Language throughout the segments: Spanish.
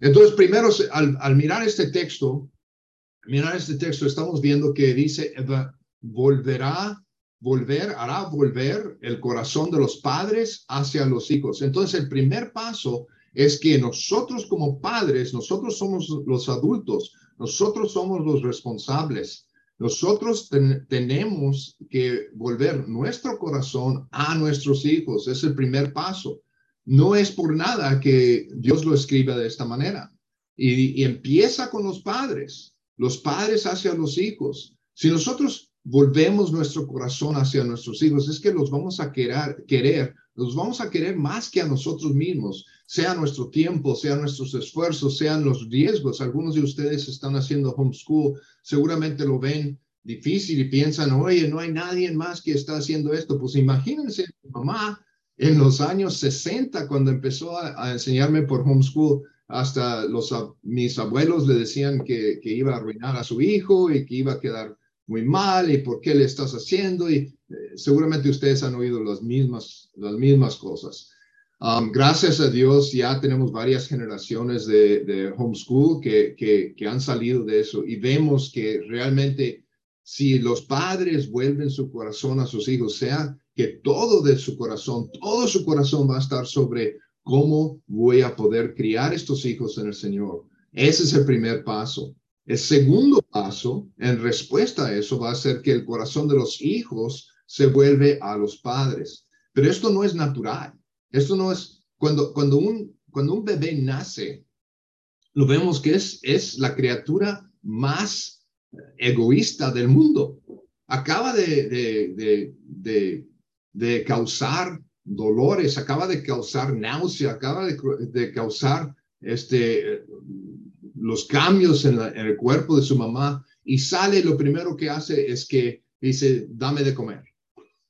Entonces, primero, al, mirar este texto, mirar este texto, estamos viendo que dice, volverá, volver, hará volver el corazón de los padres hacia los hijos. Entonces, el primer paso es que nosotros como padres, nosotros somos los adultos, nosotros somos los responsables. Nosotros tenemos que volver nuestro corazón a nuestros hijos. Es el primer paso. No es por nada que Dios lo escriba de esta manera. Y, empieza con los padres, los padres hacia los hijos. Si nosotros volvemos nuestro corazón hacia nuestros hijos, es que los vamos a querer, querer, los vamos a querer más que a nosotros mismos, sea nuestro tiempo, sea nuestros esfuerzos, sean los riesgos. Algunos de ustedes están haciendo homeschool, seguramente lo ven difícil y piensan, oye, no hay nadie más que está haciendo esto. Pues imagínense, mamá, en los años 60, cuando empezó a, enseñarme por homeschool, hasta los, mis abuelos le decían que, iba a arruinar a su hijo y que iba a quedar muy mal y por qué le estás haciendo y eh, seguramente ustedes han oído las mismas, las mismas cosas. Um, gracias a Dios ya tenemos varias generaciones de, de homeschool que, que, han salido de eso y vemos que realmente si los padres vuelven su corazón a sus hijos, sea que todo de su corazón, todo su corazón va a estar sobre cómo voy a poder criar estos hijos en el Señor. Ese es el primer paso. El segundo paso en respuesta a eso va a ser que el corazón de los hijos se vuelve a los padres. Pero esto no es natural. Esto no es cuando, cuando, un, cuando un bebé nace, lo vemos que es, es la criatura más egoísta del mundo. Acaba de, de, de, de causar dolores, acaba de causar náusea, acaba de, causar este, los cambios en, el cuerpo de su mamá y sale, lo primero que hace es que dice, dame de comer.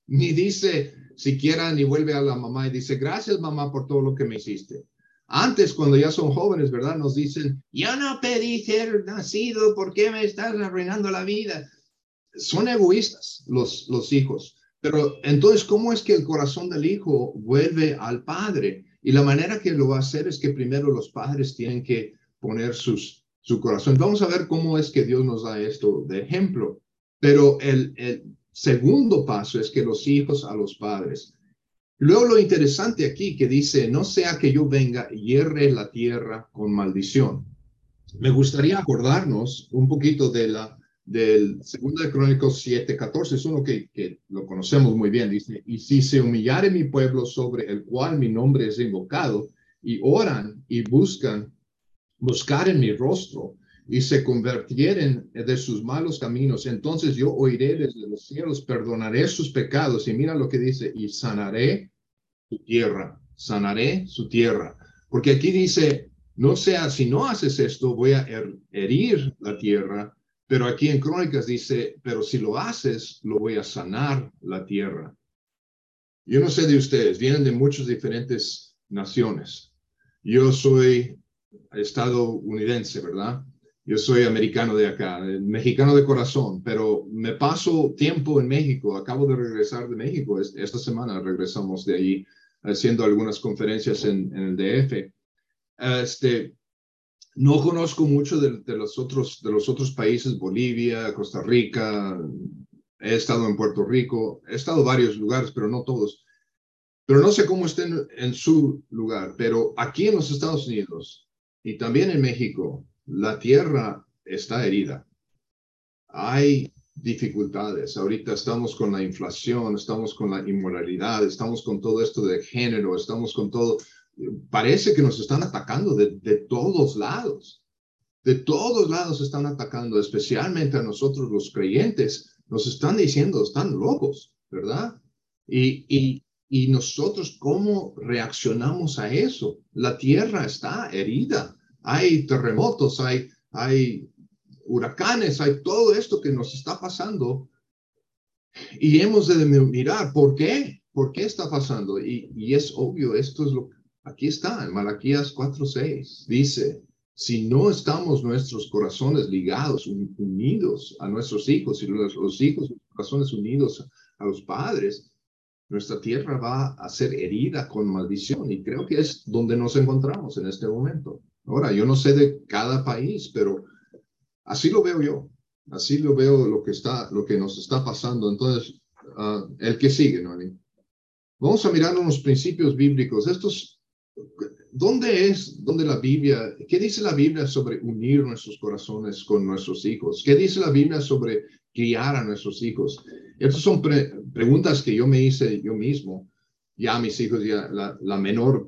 Ni dice siquiera, ni vuelve a la mamá y dice, gracias mamá por todo lo que me hiciste. Antes, cuando ya son jóvenes, ¿verdad? Nos dicen, yo no pedí ser nacido, ¿por qué me estás arruinando la vida? Son egoístas los, los hijos. Pero entonces, ¿cómo es que el corazón del hijo vuelve al padre? Y la manera que lo va a hacer es que primero los padres tienen que poner sus, su corazón. Vamos a ver cómo es que Dios nos da esto de ejemplo. Pero el, el segundo paso es que los hijos a los padres. Luego lo interesante aquí que dice, no sea que yo venga y hierre la tierra con maldición. Me gustaría acordarnos un poquito de la del segundo de Crónicos 7, 14, es uno que, que, lo conocemos muy bien, dice, y si se humillare mi pueblo sobre el cual mi nombre es invocado, y oran y buscan buscar en mi rostro y se convirtieren de sus malos caminos, entonces yo oiré desde los cielos, perdonaré sus pecados y mira lo que dice, y sanaré su tierra, sanaré su tierra. Porque aquí dice, no sea, si no haces esto, voy a herir la tierra, pero aquí en Crónicas dice, pero si lo haces, lo voy a sanar la tierra. Yo no sé de ustedes, vienen de muchas diferentes naciones. Yo soy estadounidense, ¿verdad? Yo soy americano de acá, mexicano de corazón, pero me paso tiempo en México. Acabo de regresar de México. Esta semana regresamos de ahí haciendo algunas conferencias en, el DF. Este, no conozco mucho de, los otros, los otros países, Bolivia, Costa Rica. He estado en Puerto Rico. He estado en varios lugares, pero no todos. Pero no sé cómo estén en su lugar. Pero aquí en los Estados Unidos, y también en México, la tierra está herida. Hay dificultades. Ahorita estamos con la inflación, estamos con la inmoralidad, estamos con todo esto de género, estamos con todo. Parece que nos están atacando de, todos lados. De todos lados están atacando, especialmente a nosotros los creyentes. Nos están diciendo, están locos, ¿verdad? Y, y, y nosotros, ¿cómo reaccionamos a eso? La tierra está herida. Hay terremotos, hay, hay huracanes, hay todo esto que nos está pasando. Y hemos de mirar, ¿por qué? ¿Por qué está pasando? Y, y es obvio, esto es lo aquí está, en Malaquías 4.6. Dice, si no estamos nuestros corazones ligados, unidos a nuestros hijos, y los, los hijos, los corazones unidos a los padres, nuestra tierra va a ser herida con maldición y creo que es donde nos encontramos en este momento. Ahora, yo no sé de cada país, pero así lo veo yo. Así lo veo lo que está, lo que nos está pasando. Entonces, ah, el que sigue, ¿no? Vamos a mirar unos principios bíblicos. Estos, ¿dónde es, dónde la Biblia, qué dice la Biblia sobre unir nuestros corazones con nuestros hijos? ¿Qué dice la Biblia sobre guiar a nuestros hijos? Estas son preguntas que yo me hice yo mismo. Ya mis hijos, ya la, la menor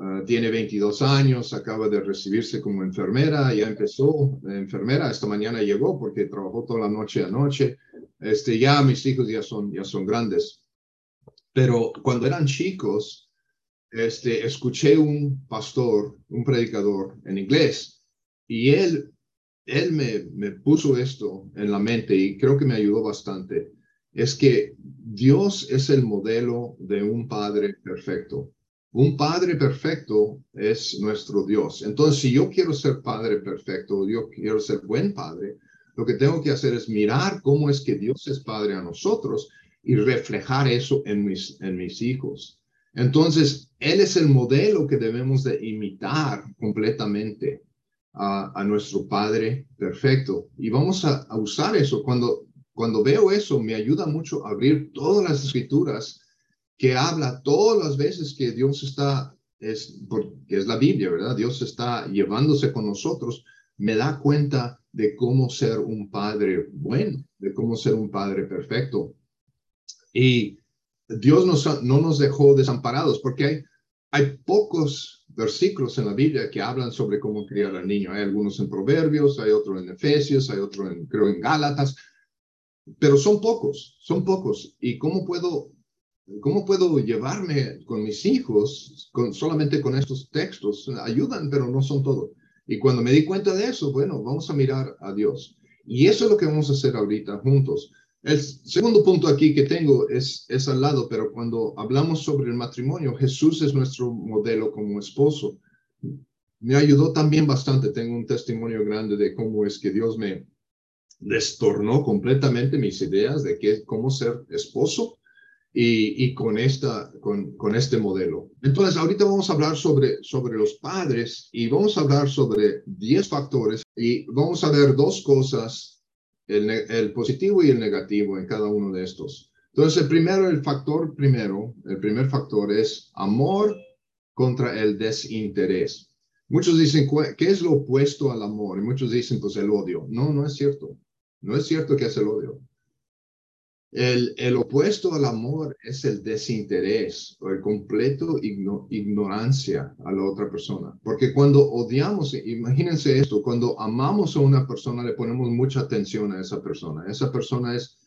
Ah, tiene 22 años, acaba de recibirse como enfermera, ya empezó enfermera, esta mañana llegó porque trabajó toda la noche anoche. Este, ya mis hijos ya son, ya son grandes. Pero cuando eran chicos, este, escuché un pastor, un predicador en inglés, y él, él me, me puso esto en la mente y creo que me ayudó bastante. Es que Dios es el modelo de un padre perfecto. Un padre perfecto es nuestro Dios. Entonces, si yo quiero ser padre perfecto, yo quiero ser buen padre, lo que tengo que hacer es mirar cómo es que Dios es padre a nosotros y reflejar eso en mis, en mis hijos. Entonces, Él es el modelo que debemos de imitar completamente a, nuestro Padre perfecto. Y vamos a, a, usar eso. Cuando, cuando veo eso, me ayuda mucho a abrir todas las escrituras que habla todas las veces que Dios está, es, porque es la Biblia, ¿verdad? Dios está llevándose con nosotros, me da cuenta de cómo ser un padre bueno, de cómo ser un padre perfecto. Y Dios nos, no nos dejó desamparados porque hay, hay pocos versículos en la Biblia que hablan sobre cómo criar al niño. Hay algunos en Proverbios, hay otros en Efesios, hay otro en, creo, en Gálatas, pero son pocos, son pocos. ¿Y cómo puedo ¿Cómo puedo llevarme con mis hijos con, solamente con estos textos? Ayudan, pero no son todo. Y cuando me di cuenta de eso, bueno, vamos a mirar a Dios. Y eso es lo que vamos a hacer ahorita juntos. El segundo punto aquí que tengo es, es al lado, pero cuando hablamos sobre el matrimonio, Jesús es nuestro modelo como esposo. Me ayudó también bastante. Tengo un testimonio grande de cómo es que Dios me destornó completamente mis ideas de qué, cómo ser esposo y, con, esta, con, con, este modelo. Entonces, ahorita vamos a hablar sobre, sobre los padres y vamos a hablar sobre 10 factores y vamos a ver dos cosas, el, positivo y el negativo en cada uno de estos. Entonces, el primero, el factor primero, el primer factor es amor contra el desinterés. Muchos dicen, ¿qué es lo opuesto al amor? Y muchos dicen, pues el odio. No, no es cierto. No es cierto que es el odio. El, opuesto al amor es el desinterés o el completo ignorancia a la otra persona. Porque cuando odiamos, imagínense esto, cuando amamos a una persona le ponemos mucha atención a esa persona. Esa persona es,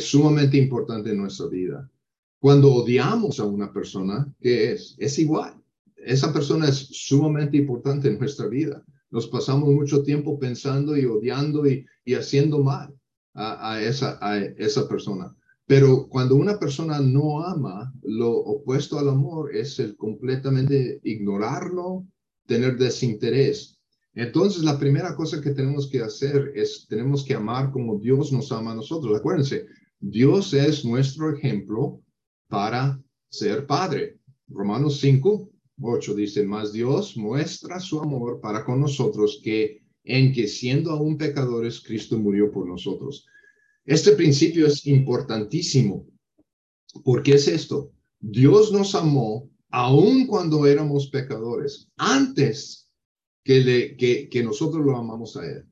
sumamente importante en nuestra vida. Cuando odiamos a una persona, ¿qué es? Es igual. Esa persona es sumamente importante en nuestra vida. Nos pasamos mucho tiempo pensando y odiando y haciendo mal a, esa, a esa persona. Pero cuando una persona no ama, lo opuesto al amor es el completamente ignorarlo, tener desinterés. Entonces, la primera cosa que tenemos que hacer es, tenemos que amar como Dios nos ama a nosotros. Acuérdense, Dios es nuestro ejemplo para ser padre. Romanos 5, 8 dice, más Dios muestra su amor para con nosotros que en que siendo aún pecadores, Cristo murió por nosotros. Este principio es importantísimo. porque es esto? Dios nos amó aun cuando éramos pecadores, antes que nosotros lo amamos a Él.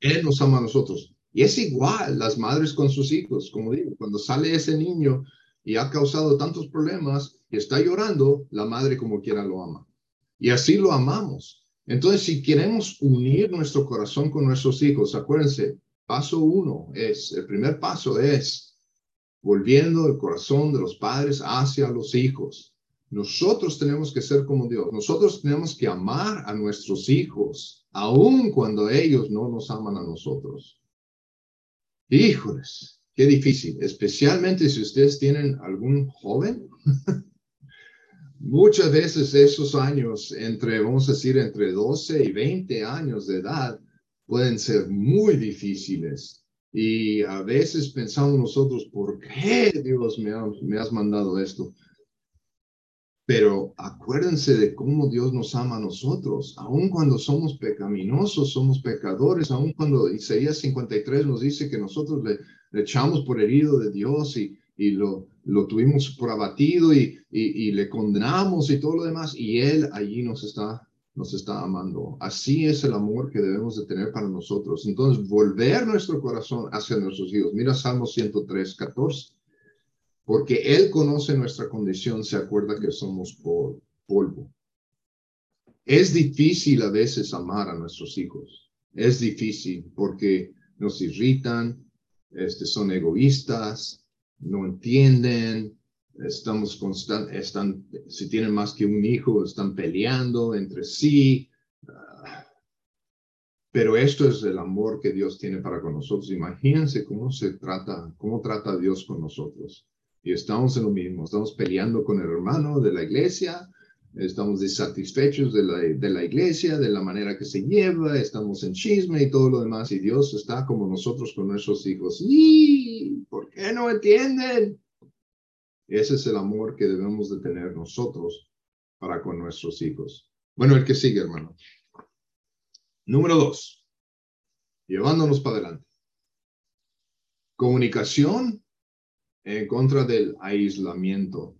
Él nos ama a nosotros. Y es igual las madres con sus hijos, como digo, cuando sale ese niño y ha causado tantos problemas y está llorando, la madre como quiera lo ama. Y así lo amamos. Entonces, si queremos unir nuestro corazón con nuestros hijos, acuérdense, paso uno es, el primer paso es volviendo el corazón de los padres hacia los hijos. Nosotros tenemos que ser como Dios. Nosotros tenemos que amar a nuestros hijos, aun cuando ellos no nos aman a nosotros. Híjoles, qué difícil, especialmente si ustedes tienen algún joven Muchas veces esos años entre, vamos a decir, entre 12 y 20 años de edad pueden ser muy difíciles. Y a veces pensamos nosotros, ¿por qué Dios me, me has mandado esto? Pero acuérdense de cómo Dios nos ama a nosotros, aun cuando somos pecaminosos, somos pecadores, aun cuando Isaías 53 nos dice que nosotros le, echamos por herido de Dios y, y lo, lo tuvimos por abatido y, y, y, le condenamos y todo lo demás, y Él allí nos está, nos está amando. Así es el amor que debemos de tener para nosotros. Entonces, volver nuestro corazón hacia nuestros hijos. Mira Salmo 103, 14 porque Él conoce nuestra condición, se acuerda que somos polvo. Es difícil a veces amar a nuestros hijos. Es difícil porque nos irritan, este, son egoístas, no entienden, estamos constant, están, si tienen más que un hijo, están peleando entre sí. Pero esto es el amor que Dios tiene para con nosotros. Imagínense cómo se trata, cómo trata Dios con nosotros y estamos en lo mismo, estamos peleando con el hermano de la iglesia, estamos desatisfechos de la, de la iglesia, de la manera que se lleva, estamos en chisme y todo lo demás, y Dios está como nosotros con nuestros hijos. ¿Y por qué no entienden? Ese es el amor que debemos de tener nosotros para con nuestros hijos. Bueno, el que sigue, hermano. Número dos, llevándonos para adelante. Comunicación en contra del aislamiento.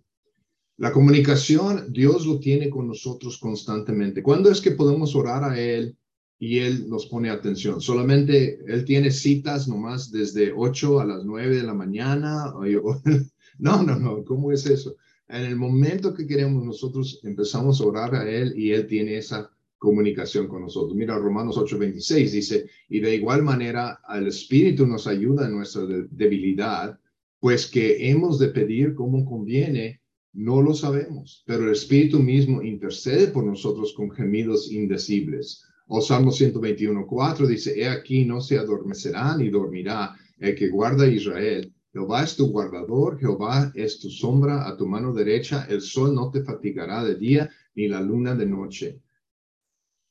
La comunicación, Dios lo tiene con nosotros constantemente. ¿Cuándo es que podemos orar a Él y Él nos pone atención? Solamente Él tiene citas nomás desde 8 a las 9 de la mañana. No, no, no, ¿cómo es eso? En el momento que queremos nosotros empezamos a orar a Él y Él tiene esa comunicación con nosotros. Mira, Romanos 8:26 dice, y de igual manera el Espíritu nos ayuda en nuestra debilidad pues que hemos de pedir como conviene, no lo sabemos, pero el Espíritu mismo intercede por nosotros con gemidos indecibles. O Salmo 121, 4 dice, he aquí no se adormecerá ni dormirá el que guarda Israel. Jehová es tu guardador, Jehová es tu sombra a tu mano derecha, el sol no te fatigará de día ni la luna de noche.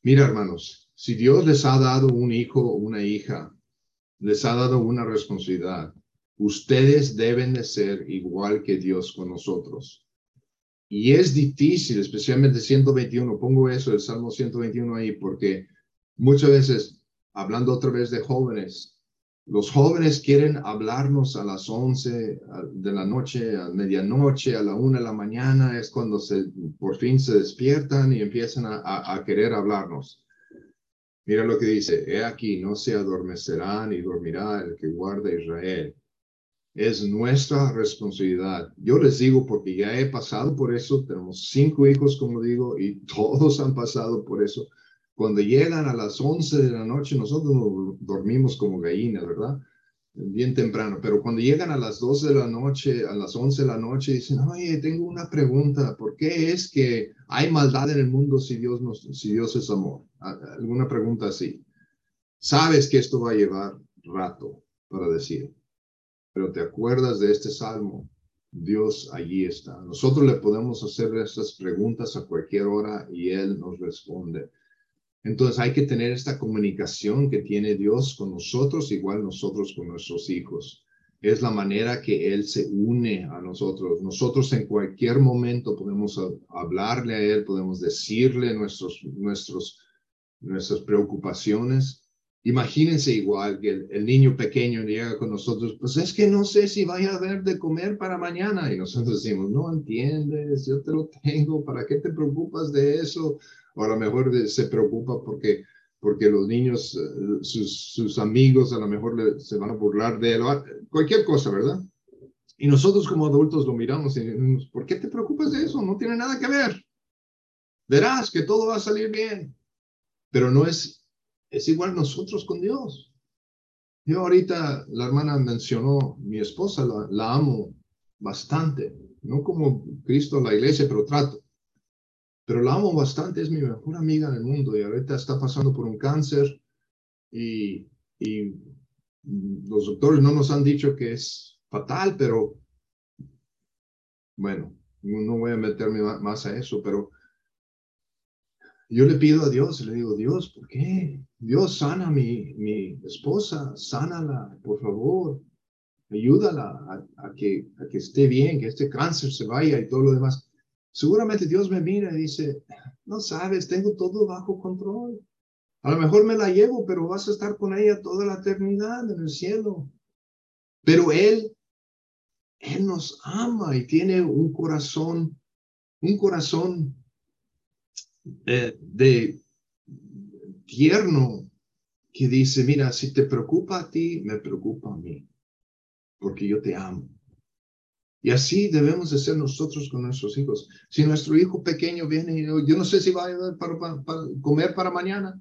Mira, hermanos, si Dios les ha dado un hijo o una hija, les ha dado una responsabilidad, Ustedes deben de ser igual que Dios con nosotros. Y es difícil, especialmente 121, pongo eso, el Salmo 121 ahí, porque muchas veces, hablando otra vez de jóvenes, los jóvenes quieren hablarnos a las 11 de la noche, a medianoche, a la 1 de la mañana, es cuando se, por fin se despiertan y empiezan a, a querer hablarnos. Mira lo que dice, he aquí, no se adormecerá ni dormirá el que guarda Israel es nuestra responsabilidad. Yo les digo porque ya he pasado por eso, tenemos cinco hijos, como digo, y todos han pasado por eso. Cuando llegan a las 11 de la noche, nosotros dormimos como gallinas, ¿verdad? Bien temprano, pero cuando llegan a las 12 de la noche, a las 11 de la noche, dicen, oye, tengo una pregunta, ¿por qué es que hay maldad en el mundo si Dios, nos, si Dios es amor? Alguna pregunta así. Sabes que esto va a llevar rato para decir pero te acuerdas de este salmo, Dios allí está. Nosotros le podemos hacer estas preguntas a cualquier hora y Él nos responde. Entonces hay que tener esta comunicación que tiene Dios con nosotros, igual nosotros con nuestros hijos. Es la manera que Él se une a nosotros. Nosotros en cualquier momento podemos hablarle a Él, podemos decirle nuestros, nuestros, nuestras preocupaciones Imagínense igual que el, niño pequeño llega con nosotros, pues es que no sé si vaya a haber de comer para mañana. Y nosotros decimos, no entiendes, yo te lo tengo, ¿para qué te preocupas de eso? O a lo mejor se preocupa porque, porque los niños, eh, sus, sus amigos a lo mejor se van a burlar de él, cualquier cosa, ¿verdad? Y nosotros como adultos lo miramos y decimos, ¿por qué te preocupas de eso? No tiene nada que ver. Verás que todo va a salir bien. Pero no es es igual nosotros con Dios. Yo ahorita, la hermana mencionó, mi esposa la, amo bastante, no como Cristo, la iglesia, pero trato. Pero la amo bastante, es mi mejor amiga en el mundo y ahorita está pasando por un cáncer y, y los doctores no nos han dicho que es fatal, pero bueno, no voy a meterme más a eso, pero yo le pido a Dios, le digo, Dios, ¿por qué? Dios sana a mi, mi esposa, sánala, por favor, ayúdala a, que, a que esté bien, que este cáncer se vaya y todo lo demás. seguramente Dios me mira y dice, no sabes, tengo todo bajo control. A lo mejor me la llevo, pero vas a estar con ella toda la eternidad en el cielo. Pero Él, Él nos ama y tiene un corazón, un corazón eh, de tierno que dice, mira, si te preocupa a ti, me preocupa a mí, porque yo te amo. Y así debemos de ser nosotros con nuestros hijos. Si nuestro hijo pequeño viene y yo no sé si va a comer para mañana,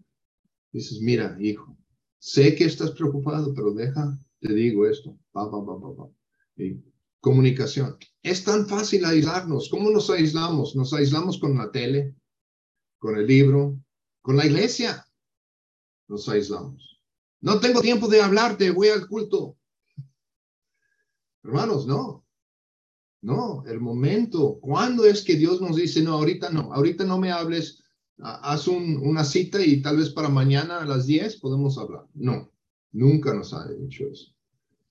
dices, mira, hijo, sé que estás preocupado, pero deja, te digo esto. Pa, pa, pa, y comunicación. Es tan fácil aislarnos. ¿Cómo nos aislamos? Nos aislamos con la tele, con el libro, con la iglesia. Nos aislamos. No tengo tiempo de hablarte, voy al culto. Hermanos, no. No, el momento. ¿Cuándo es que Dios nos dice, no, ahorita no, ahorita no me hables, haz una cita y tal vez para mañana a las 10 podemos hablar? No, nunca nos ha dicho eso.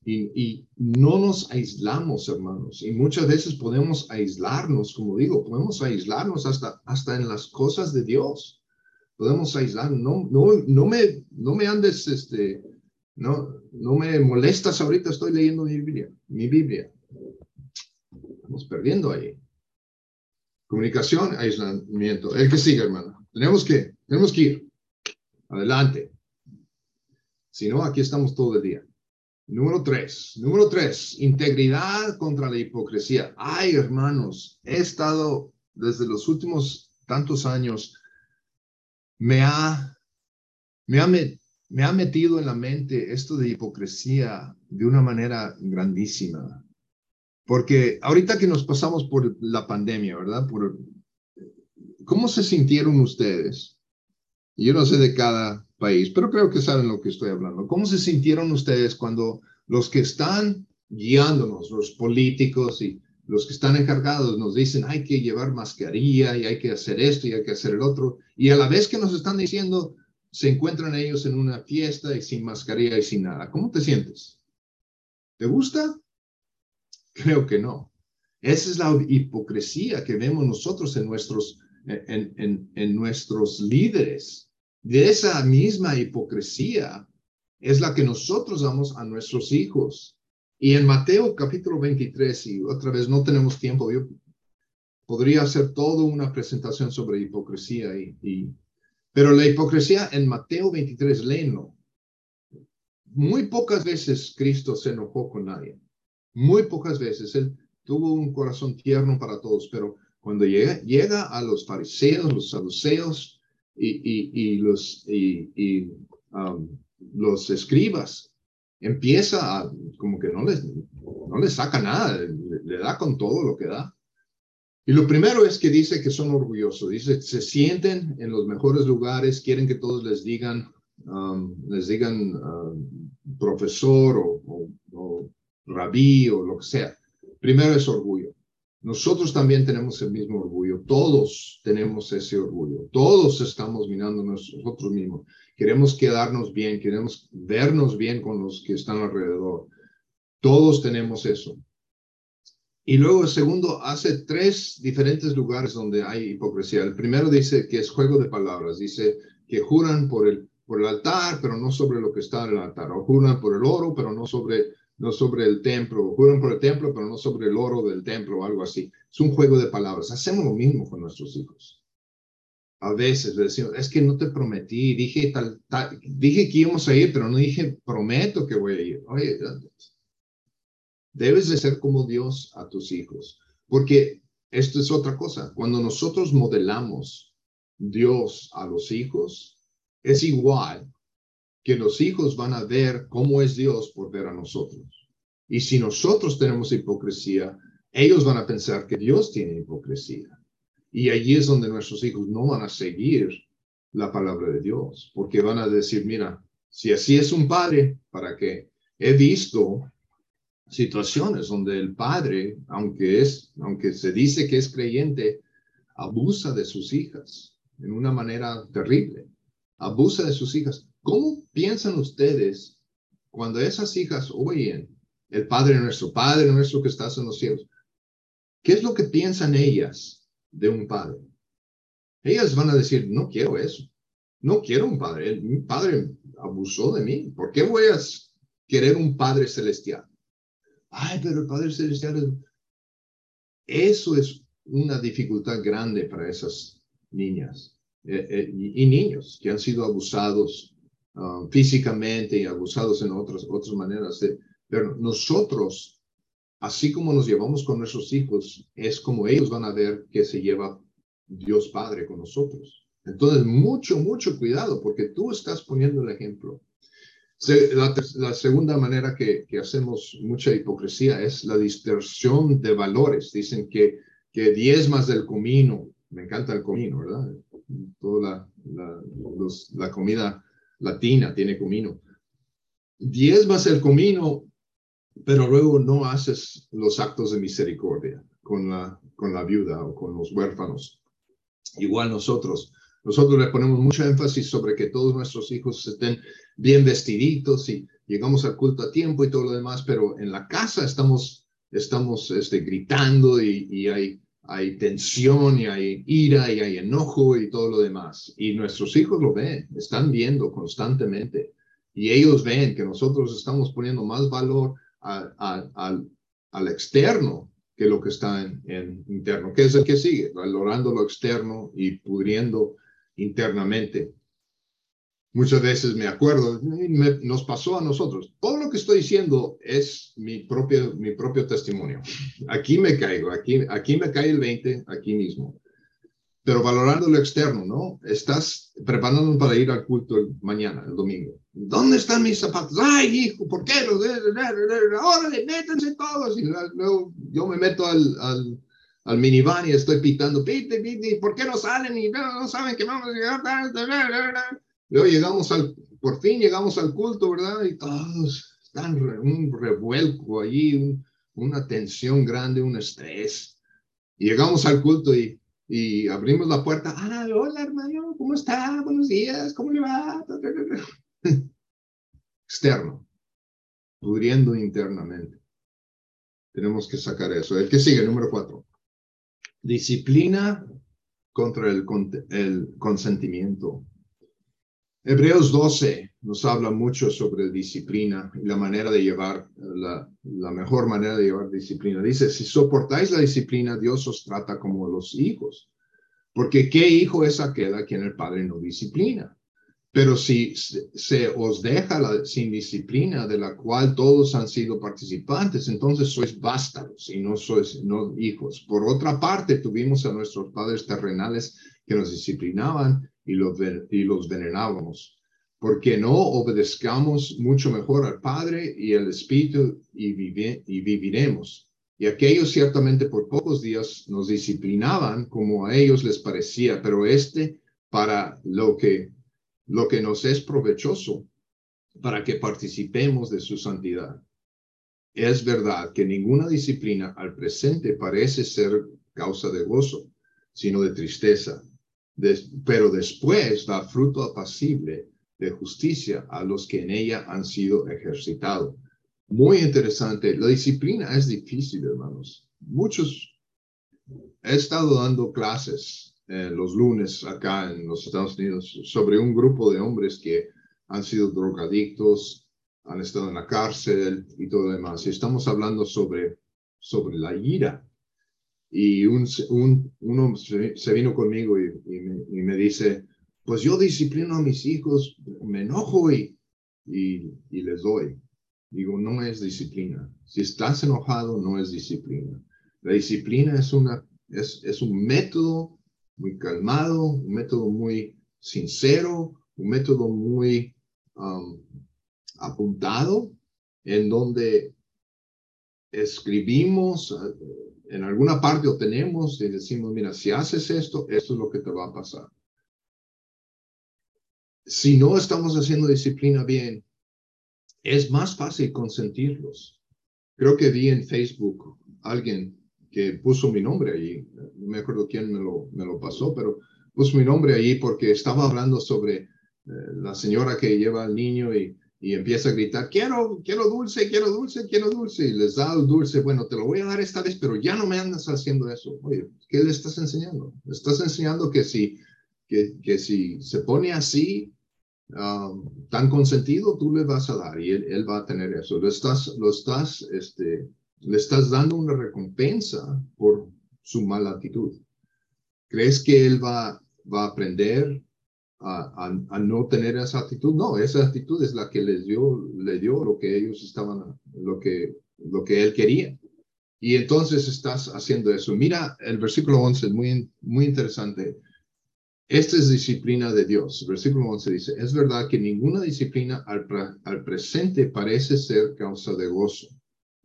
Y, y, no nos aislamos, hermanos. Y muchas veces podemos aislarnos, como digo, podemos aislarnos hasta, hasta en las cosas de Dios. Podemos aislar. No, no, no, me, no me andes, este, no, no me molestas ahorita, estoy leyendo mi Biblia. Mi Biblia. Estamos perdiendo ahí. Comunicación, aislamiento. El que sigue, hermano. Tenemos que, tenemos que ir. Adelante. Si no, aquí estamos todo el día. Número tres. Número tres. Integridad contra la hipocresía. Ay, hermanos, he estado desde los últimos tantos años, me ha, me ha, me ha metido en la mente esto de hipocresía de una manera grandísima. Porque ahorita que nos pasamos por la pandemia, ¿verdad? Por, ¿Cómo se sintieron ustedes? Yo no sé de cada país, pero creo que saben lo que estoy hablando. ¿Cómo se sintieron ustedes cuando los que están guiándonos, los políticos y los que están encargados nos dicen hay que llevar mascarilla y hay que hacer esto y hay que hacer el otro, y a la vez que nos están diciendo se encuentran ellos en una fiesta y sin mascarilla y sin nada. ¿Cómo te sientes? ¿Te gusta? Creo que no. Esa es la hipocresía que vemos nosotros en nuestros, en, en, nuestros líderes. De esa misma hipocresía es la que nosotros damos a nuestros hijos. Y en Mateo capítulo 23, y otra vez no tenemos tiempo, yo podría hacer toda una presentación sobre hipocresía, y, y, pero la hipocresía en Mateo 23, léenlo. Muy pocas veces Cristo se enojó con nadie. Muy pocas veces él tuvo un corazón tierno para todos, pero cuando llega, llega a los fariseos, los saduceos y, y, los, y, um, los escribas, empieza a, como que no les, no les saca nada, le, da con todo lo que da. Y lo primero es que dice que son orgullosos, dice, se sienten en los mejores lugares, quieren que todos les digan, um, les digan um, profesor o, o rabí o lo que sea. Primero es orgullo. Nosotros también tenemos el mismo orgullo. Todos tenemos ese orgullo. Todos estamos mirando nosotros mismos. Queremos quedarnos bien, queremos vernos bien con los que están alrededor. Todos tenemos eso. Y luego el segundo hace tres diferentes lugares donde hay hipocresía. El primero dice que es juego de palabras. Dice que juran por el, por el altar, pero no sobre lo que está en el altar. O juran por el oro, pero no sobre no sobre el templo, juran por el templo, pero no sobre el oro del templo o algo así. Es un juego de palabras. Hacemos lo mismo con nuestros hijos. A veces le decimos, es que no te prometí, dije, tal, dije que íbamos a ir, pero no dije, prometo que voy a ir. Oye, debes de ser como Dios a tus hijos, porque esto es otra cosa. Cuando nosotros modelamos Dios a los hijos, es igual que los hijos van a ver cómo es Dios por ver a nosotros. Y si nosotros tenemos hipocresía, ellos van a pensar que Dios tiene hipocresía. Y allí es donde nuestros hijos no van a seguir la palabra de Dios, porque van a decir, mira, si así es un padre, ¿para qué? He visto situaciones donde el padre, aunque es, aunque se dice que es creyente, abusa de sus hijas en una manera terrible. Abusa de sus hijas. ¿Cómo piensan ustedes cuando esas hijas oyen el Padre nuestro, Padre nuestro que estás en los cielos? ¿Qué es lo que piensan ellas de un padre. Ellas van a decir, no quiero eso. No quiero un padre. Mi padre abusó de mí. ¿Por qué voy a querer un padre celestial? Ay, pero el padre celestial es... Eso es una dificultad grande para esas niñas eh, eh, y, niños que han sido abusados um, físicamente y abusados en otras, otras maneras. Pero nosotros, así como nos llevamos con nuestros hijos, es como ellos van a ver que se lleva Dios Padre con nosotros. Entonces, mucho, mucho cuidado, porque tú estás poniendo el ejemplo. La, segunda manera que, hacemos mucha hipocresía es la distorsión de valores. Dicen que, que diezmas del comino, me encanta el comino, ¿verdad? Toda la, la comida latina tiene comino. Diezmas el comino, pero luego no haces los actos de misericordia con la, con la viuda o con los huérfanos. Igual nosotros, nosotros le ponemos mucho énfasis sobre que todos nuestros hijos estén bien vestiditos y llegamos al culto a tiempo y todo lo demás, pero en la casa estamos, estamos este, gritando y, y hay, hay tensión y hay ira y hay enojo y todo lo demás. Y nuestros hijos lo ven, están viendo constantemente. Y ellos ven que nosotros estamos poniendo más valor al, al externo que lo que está en, interno, que es el que sigue, valorando lo externo y pudriendo internamente. Muchas veces me acuerdo, nos pasó a nosotros. Todo lo que estoy diciendo es mi propio, mi propio testimonio. Aquí me caigo, aquí, aquí me cae el 20, aquí mismo pero valorando lo externo, ¿no? Estás preparándonos para ir al culto el mañana, el domingo. ¿Dónde están mis zapatos? Ay, hijo, ¿por qué? Ahora métanse todos. Y luego yo me meto al, al, al minivan y estoy pitando, pite, pite, ¿por qué no salen? Y no, saben que vamos a llegar. Luego llegamos al, por fin llegamos al culto, ¿verdad? Y todos están un revuelco allí, una tensión grande, un estrés. Y llegamos al culto y y abrimos la puerta. Ah, hola hermano, ¿cómo está? Buenos días, ¿cómo le va? Externo, pudriendo internamente. Tenemos que sacar eso. El que sigue, número cuatro. Disciplina contra el, consentimiento. Hebreos 12 nos habla mucho sobre disciplina y la manera de llevar, la, la, mejor manera de llevar disciplina. Dice, si soportáis la disciplina, Dios os trata como los hijos. Porque ¿qué hijo es aquel a quien el padre no disciplina? Pero si se os deja la, sin disciplina de la cual todos han sido participantes, entonces sois vástagos y no sois no hijos. Por otra parte, tuvimos a nuestros padres terrenales que nos disciplinaban y los, y los venerábamos. Porque no obedezcamos mucho mejor al Padre y al Espíritu y, y viviremos. Y aquellos ciertamente por pocos días nos disciplinaban como a ellos les parecía, pero este para lo que, lo que nos es provechoso, para que participemos de su santidad. Es verdad que ninguna disciplina al presente parece ser causa de gozo, sino de tristeza pero después da fruto apacible de justicia a los que en ella han sido ejercitados. Muy interesante. La disciplina es difícil, hermanos. Muchos, he estado dando clases eh, los lunes acá en los Estados Unidos sobre un grupo de hombres que han sido drogadictos, han estado en la cárcel y todo lo demás. Y estamos hablando sobre, sobre la ira y un, un, uno se vino conmigo y, y, me, dice, pues yo disciplino a mis hijos, me enojo y, y, y, les doy. Digo, no es disciplina. Si estás enojado, no es disciplina. La disciplina es, una, es, es un método muy calmado, un método muy sincero, un método muy um, apuntado, en donde escribimos, en alguna parte obtenemos y decimos, mira, si haces esto, esto es lo que te va a pasar. Si no estamos haciendo disciplina bien, es más fácil consentirlos. Creo que vi en Facebook alguien que puso mi nombre allí, no me acuerdo quién me lo, me lo pasó, pero puso mi nombre allí porque estaba hablando sobre eh, la señora que lleva al niño y, y empieza a gritar, quiero, quiero dulce, quiero dulce, quiero dulce, y les da el dulce, bueno, te lo voy a dar esta vez, pero ya no me andas haciendo eso. Oye, ¿qué le estás enseñando? Le estás enseñando que si, que, que si se pone así, um, tan consentido, tú le vas a dar y él, él, va a tener eso. Lo estás, lo estás, este, le estás dando una recompensa por su mala actitud. ¿Crees que él va, a aprender a, no tener esa actitud. No, esa actitud es la que les dio, le dio lo que ellos estaban, lo que, lo que él quería. Y entonces estás haciendo eso. Mira, el versículo 11 es muy, muy interesante. Esta es disciplina de Dios. Versículo 11 dice, es verdad que ninguna disciplina al presente parece ser causa de gozo.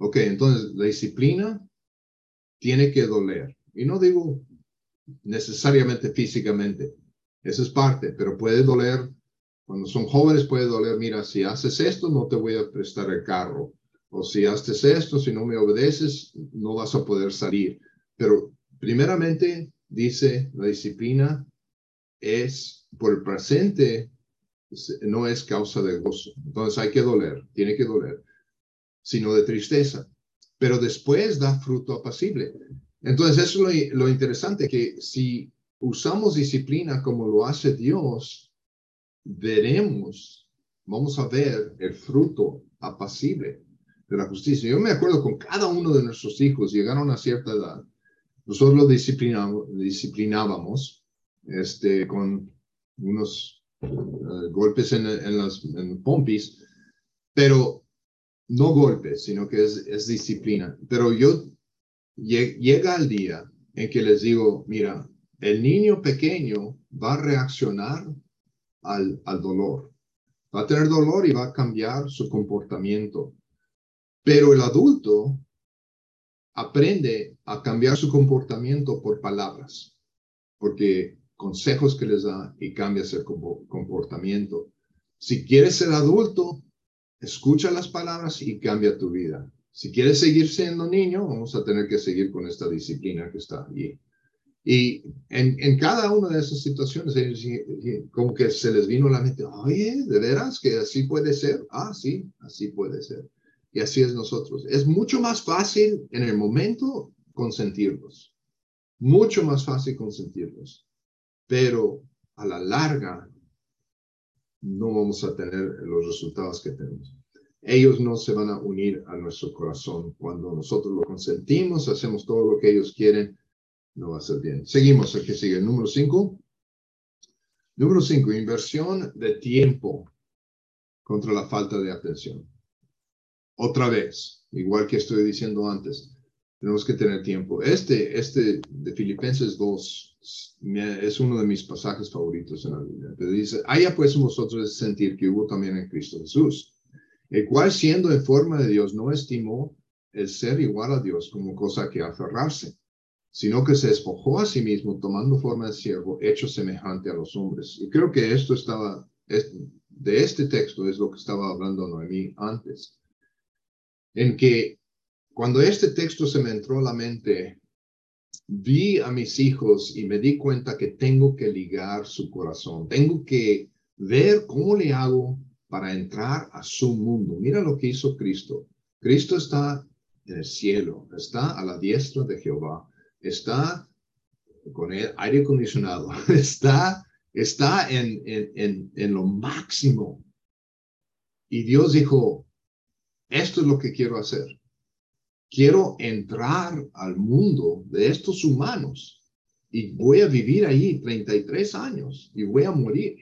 Ok, entonces la disciplina tiene que doler. Y no digo necesariamente físicamente, eso es parte, pero puede doler. Cuando son jóvenes puede doler, mira, si haces esto, no te voy a prestar el carro. O si haces esto, si no me obedeces, no vas a poder salir. Pero primeramente, dice, la disciplina es por el presente, no es causa de gozo. Entonces hay que doler, tiene que doler, sino de tristeza. Pero después da fruto apacible. Entonces eso es lo, lo interesante, que si usamos disciplina como lo hace Dios, veremos, vamos a ver el fruto apacible de la justicia. Yo me acuerdo con cada uno de nuestros hijos, llegaron a cierta edad, nosotros los disciplinábamos este, con unos eh, golpes en, en las en pompis, pero no golpes, sino que es, disciplina. Pero yo llega el día en que les digo, mira, el niño pequeño va a reaccionar al, al dolor. Va a tener dolor y va a cambiar su comportamiento. Pero el adulto aprende a cambiar su comportamiento por palabras, porque consejos que les da y cambia ese comportamiento. Si quieres ser adulto, escucha las palabras y cambia tu vida. Si quieres seguir siendo niño, vamos a tener que seguir con esta disciplina que está allí. Y en, cada una de esas situaciones, como que se les vino la mente, oye, ¿de veras que así puede ser? Ah, sí, así puede ser. Y así es nosotros. Es mucho más fácil en el momento consentirlos. Mucho más fácil consentirlos. Pero a la larga no vamos a tener los resultados que tenemos. Ellos no se van a unir a nuestro corazón. Cuando nosotros lo consentimos, hacemos todo lo que ellos quieren, no va a ser bien. Seguimos, aquí sigue. Número cinco. Número cinco, inversión de tiempo contra la falta de atención. Otra vez, igual que estoy diciendo antes, tenemos que tener tiempo. Este, este de Filipenses 2 es uno de mis pasajes favoritos en la Biblia. Te dice, haya pues vosotros sentir que hubo también en Cristo Jesús, el cual siendo en forma de Dios no estimó el ser igual a Dios como cosa que aferrarse sino que se despojó a sí mismo tomando forma de siervo, hecho semejante a los hombres. Y creo que esto estaba, de este texto es lo que estaba hablando Noemí antes, en que cuando este texto se me entró a la mente, vi a mis hijos y me di cuenta que tengo que ligar su corazón, tengo que ver cómo le hago para entrar a su mundo. Mira lo que hizo Cristo. Cristo está en el cielo, está a la diestra de Jehová está con el aire acondicionado, está, está en, en, en, lo máximo. Y Dios dijo, esto es lo que quiero hacer. Quiero entrar al mundo de estos humanos y voy a vivir ahí 33 años y voy a morir.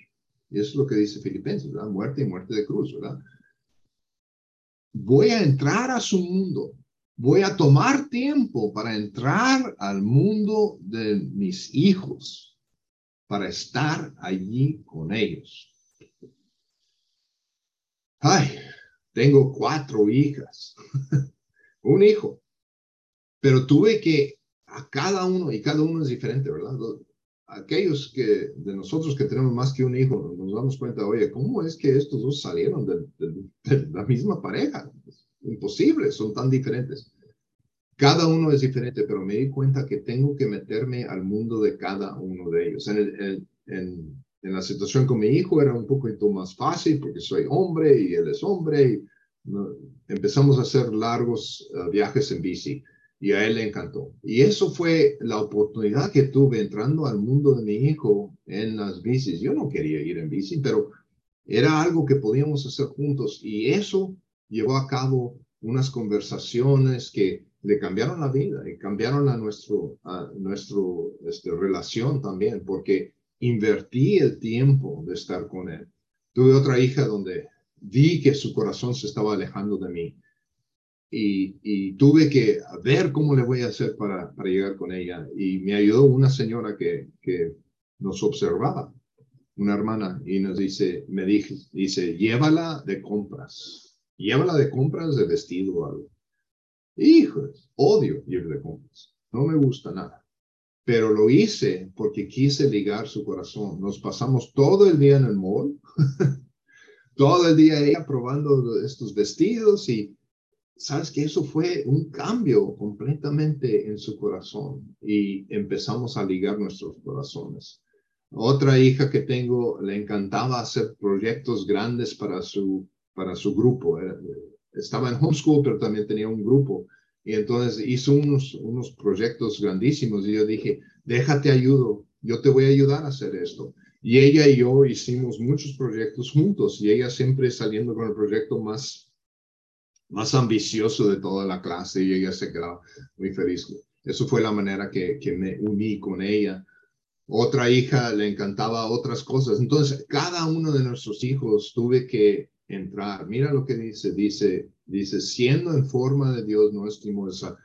Y eso es lo que dice Filipenses, ¿verdad? Muerte y muerte de cruz, ¿verdad? Voy a entrar a su mundo voy a tomar tiempo para entrar al mundo de mis hijos, para estar allí con ellos. Ay, tengo cuatro hijas, un hijo, pero tuve que a cada uno, y cada uno es diferente, ¿verdad? Aquellos que de nosotros que tenemos más que un hijo, nos damos cuenta, oye, ¿cómo es que estos dos salieron de la misma pareja? imposible, son tan diferentes. Cada uno es diferente, pero me di cuenta que tengo que meterme al mundo de cada uno de ellos. En, la situación con mi hijo era un poquito más fácil porque soy hombre y él es hombre. Y, empezamos a hacer largos eh, viajes en bici y a él le encantó. Y eso fue la oportunidad que tuve entrando al mundo de mi hijo en las bicis. Yo no quería ir en bici, pero era algo que podíamos hacer juntos y eso llevó a cabo unas conversaciones que le cambiaron la vida y cambiaron a nuestro, a nuestro este, relación también, porque invertí el tiempo de estar con él. Tuve otra hija donde vi que su corazón se estaba alejando de mí y, y tuve que ver cómo le voy a hacer para, para llegar con ella. Y me ayudó una señora que, que nos observaba, una hermana, y nos dice, me dice, dice, llévala de compras, llévala de compras de vestido o algo. Hijos, odio ir de compras, no me gusta nada pero lo hice porque quise ligar su corazón. Nos pasamos todo el día en el mall, todo el día ella probando estos vestidos y sabes que eso fue un cambio completamente en su corazón y empezamos a ligar nuestros corazones. Otra hija que tengo le encantaba hacer proyectos grandes para su, para su grupo. Estaba en homeschool, pero también tenía un grupo y entonces hizo unos, unos proyectos grandísimos y yo dije, déjate ayudo, yo te voy a ayudar a hacer esto. Y ella y yo hicimos muchos proyectos juntos y ella siempre saliendo con el proyecto más, más ambicioso de toda la clase y ella se quedaba muy feliz. Eso fue la manera que, que me uní con ella. Otra hija le encantaba otras cosas. Entonces, cada uno de nuestros hijos tuve que entrar. Mira lo que dice, dice, dice, siendo en forma de Dios no estimulsa,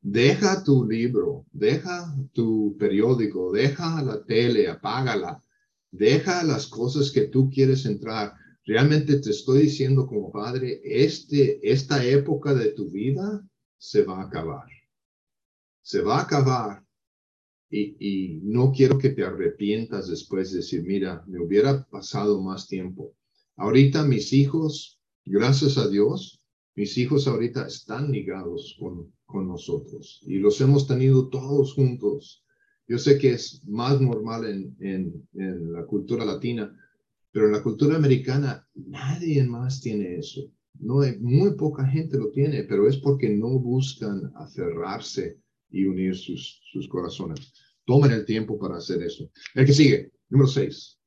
deja tu libro, deja tu periódico, deja la tele, apágala, deja las cosas que tú quieres entrar. Realmente te estoy diciendo como padre, este, esta época de tu vida se va a acabar. Se va a acabar. Y, y no quiero que te arrepientas después de decir, mira, me hubiera pasado más tiempo. Ahorita mis hijos, gracias a Dios, mis hijos ahorita están ligados con, con nosotros y los hemos tenido todos juntos. Yo sé que es más normal en, en, en la cultura latina, pero en la cultura americana nadie más tiene eso. No hay, muy poca gente lo tiene, pero es porque no buscan aferrarse y unir sus, sus corazones. Tomen el tiempo para hacer eso. El que sigue, número seis.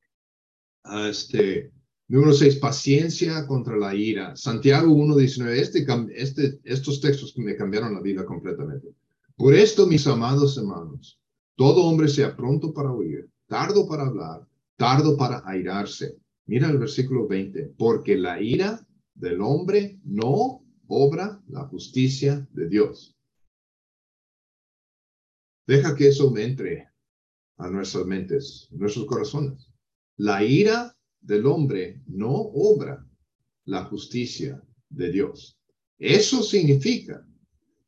Este, Número seis, paciencia contra la ira. Santiago 1.19, este, este, estos textos me cambiaron la vida completamente. Por esto, mis amados hermanos, todo hombre sea pronto para oír, tardo para hablar, tardo para airarse. Mira el versículo 20, porque la ira del hombre no obra la justicia de Dios. Deja que eso entre a nuestras mentes, nuestros corazones. La ira del hombre no obra la justicia de Dios. Eso significa